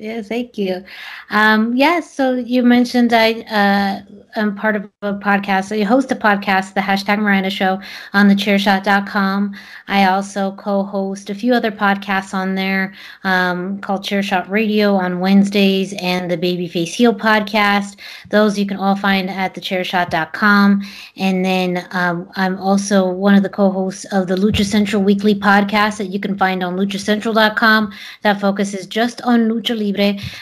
Yeah, thank you. Um, yes, so you mentioned I uh, am part of a podcast. So you host a podcast, the hashtag Miranda Show, on the chairshot.com. I also co host a few other podcasts on there um, called Chairshot Radio on Wednesdays and the Babyface Heel podcast. Those you can all find at the thechairshot.com. And then um, I'm also one of the co hosts of the Lucha Central Weekly podcast that you can find on luchacentral.com that focuses just on lucha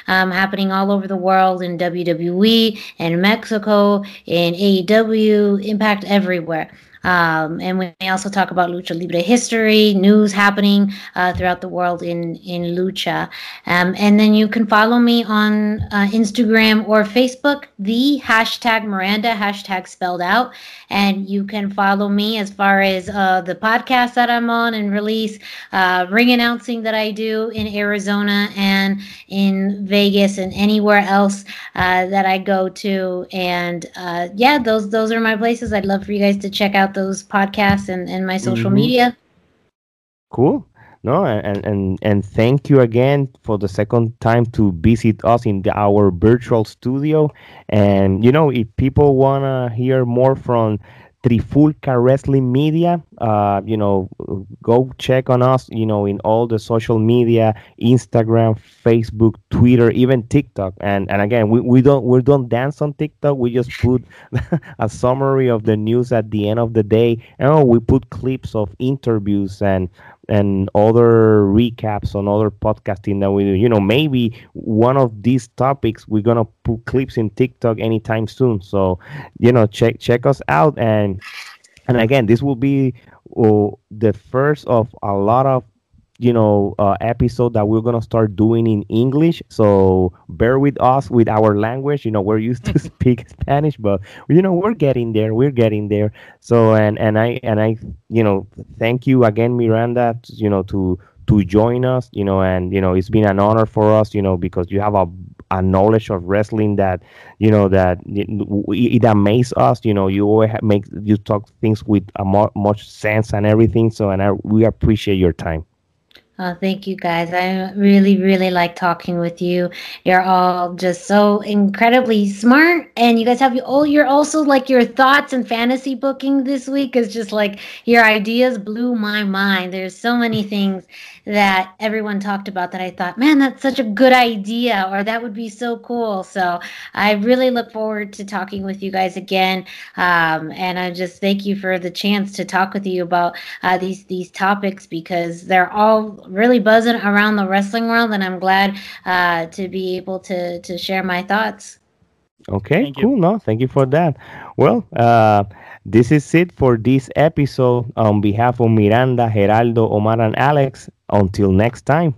um, happening all over the world in WWE and Mexico in AEW Impact everywhere. Um, and we also talk about lucha libre history, news happening uh, throughout the world in in lucha. Um, and then you can follow me on uh, Instagram or Facebook, the hashtag Miranda hashtag spelled out, and you can follow me as far as uh, the podcast that I'm on and release, uh, ring announcing that I do in Arizona and in Vegas and anywhere else uh, that I go to. And uh, yeah, those those are my places. I'd love for you guys to check out those podcasts and, and my social Mhm. media. Cool. No, and, and and thank you again for the second time to visit us in the, our virtual studio. And you know, if people wanna hear more from Trifulca Wrestling Media, uh, you know, go check on us. You know, in all the social media, Instagram, Facebook, Twitter, even TikTok. And and again, we, we don't we don't dance on TikTok. We just put <laughs> a summary of the news at the end of the day. And we put clips of interviews and and other recaps on other podcasting that we do. You know, maybe one of these topics we're gonna put clips in TikTok anytime soon. So, you know, check check us out and and again, this will be uh, the first of a lot of you know uh, episode that we're gonna start doing in English. So bear with us with our language. You know, we're used to <laughs> speak Spanish, but you know we're getting there. We're getting there. So and and I and I you know thank you again, Miranda. You know to to join us. You know, and you know it's been an honor for us. You know because you have a a knowledge of wrestling that you know that it, amazes us you know you always make you talk things with a mo- much sense and everything so and I, we appreciate your time Oh, thank you guys. I really, really like talking with you. You're all just so incredibly smart, and you guys have oh, you're also like your thoughts and fantasy booking this week is just like your ideas blew my mind. There's so many things that everyone talked about that I thought, man, that's such a good idea, or that would be so cool. So I really look forward to talking with you guys again, um, and I just thank you for the chance to talk with you about uh, these these topics because they're all really buzzing around the wrestling world, and I'm glad uh, to be able to to share my thoughts. Okay, thank cool. You. No, thank you for that. Well, uh, this is it for this episode. On behalf of Miranda, Gerardo, Omar, and Alex, until next time.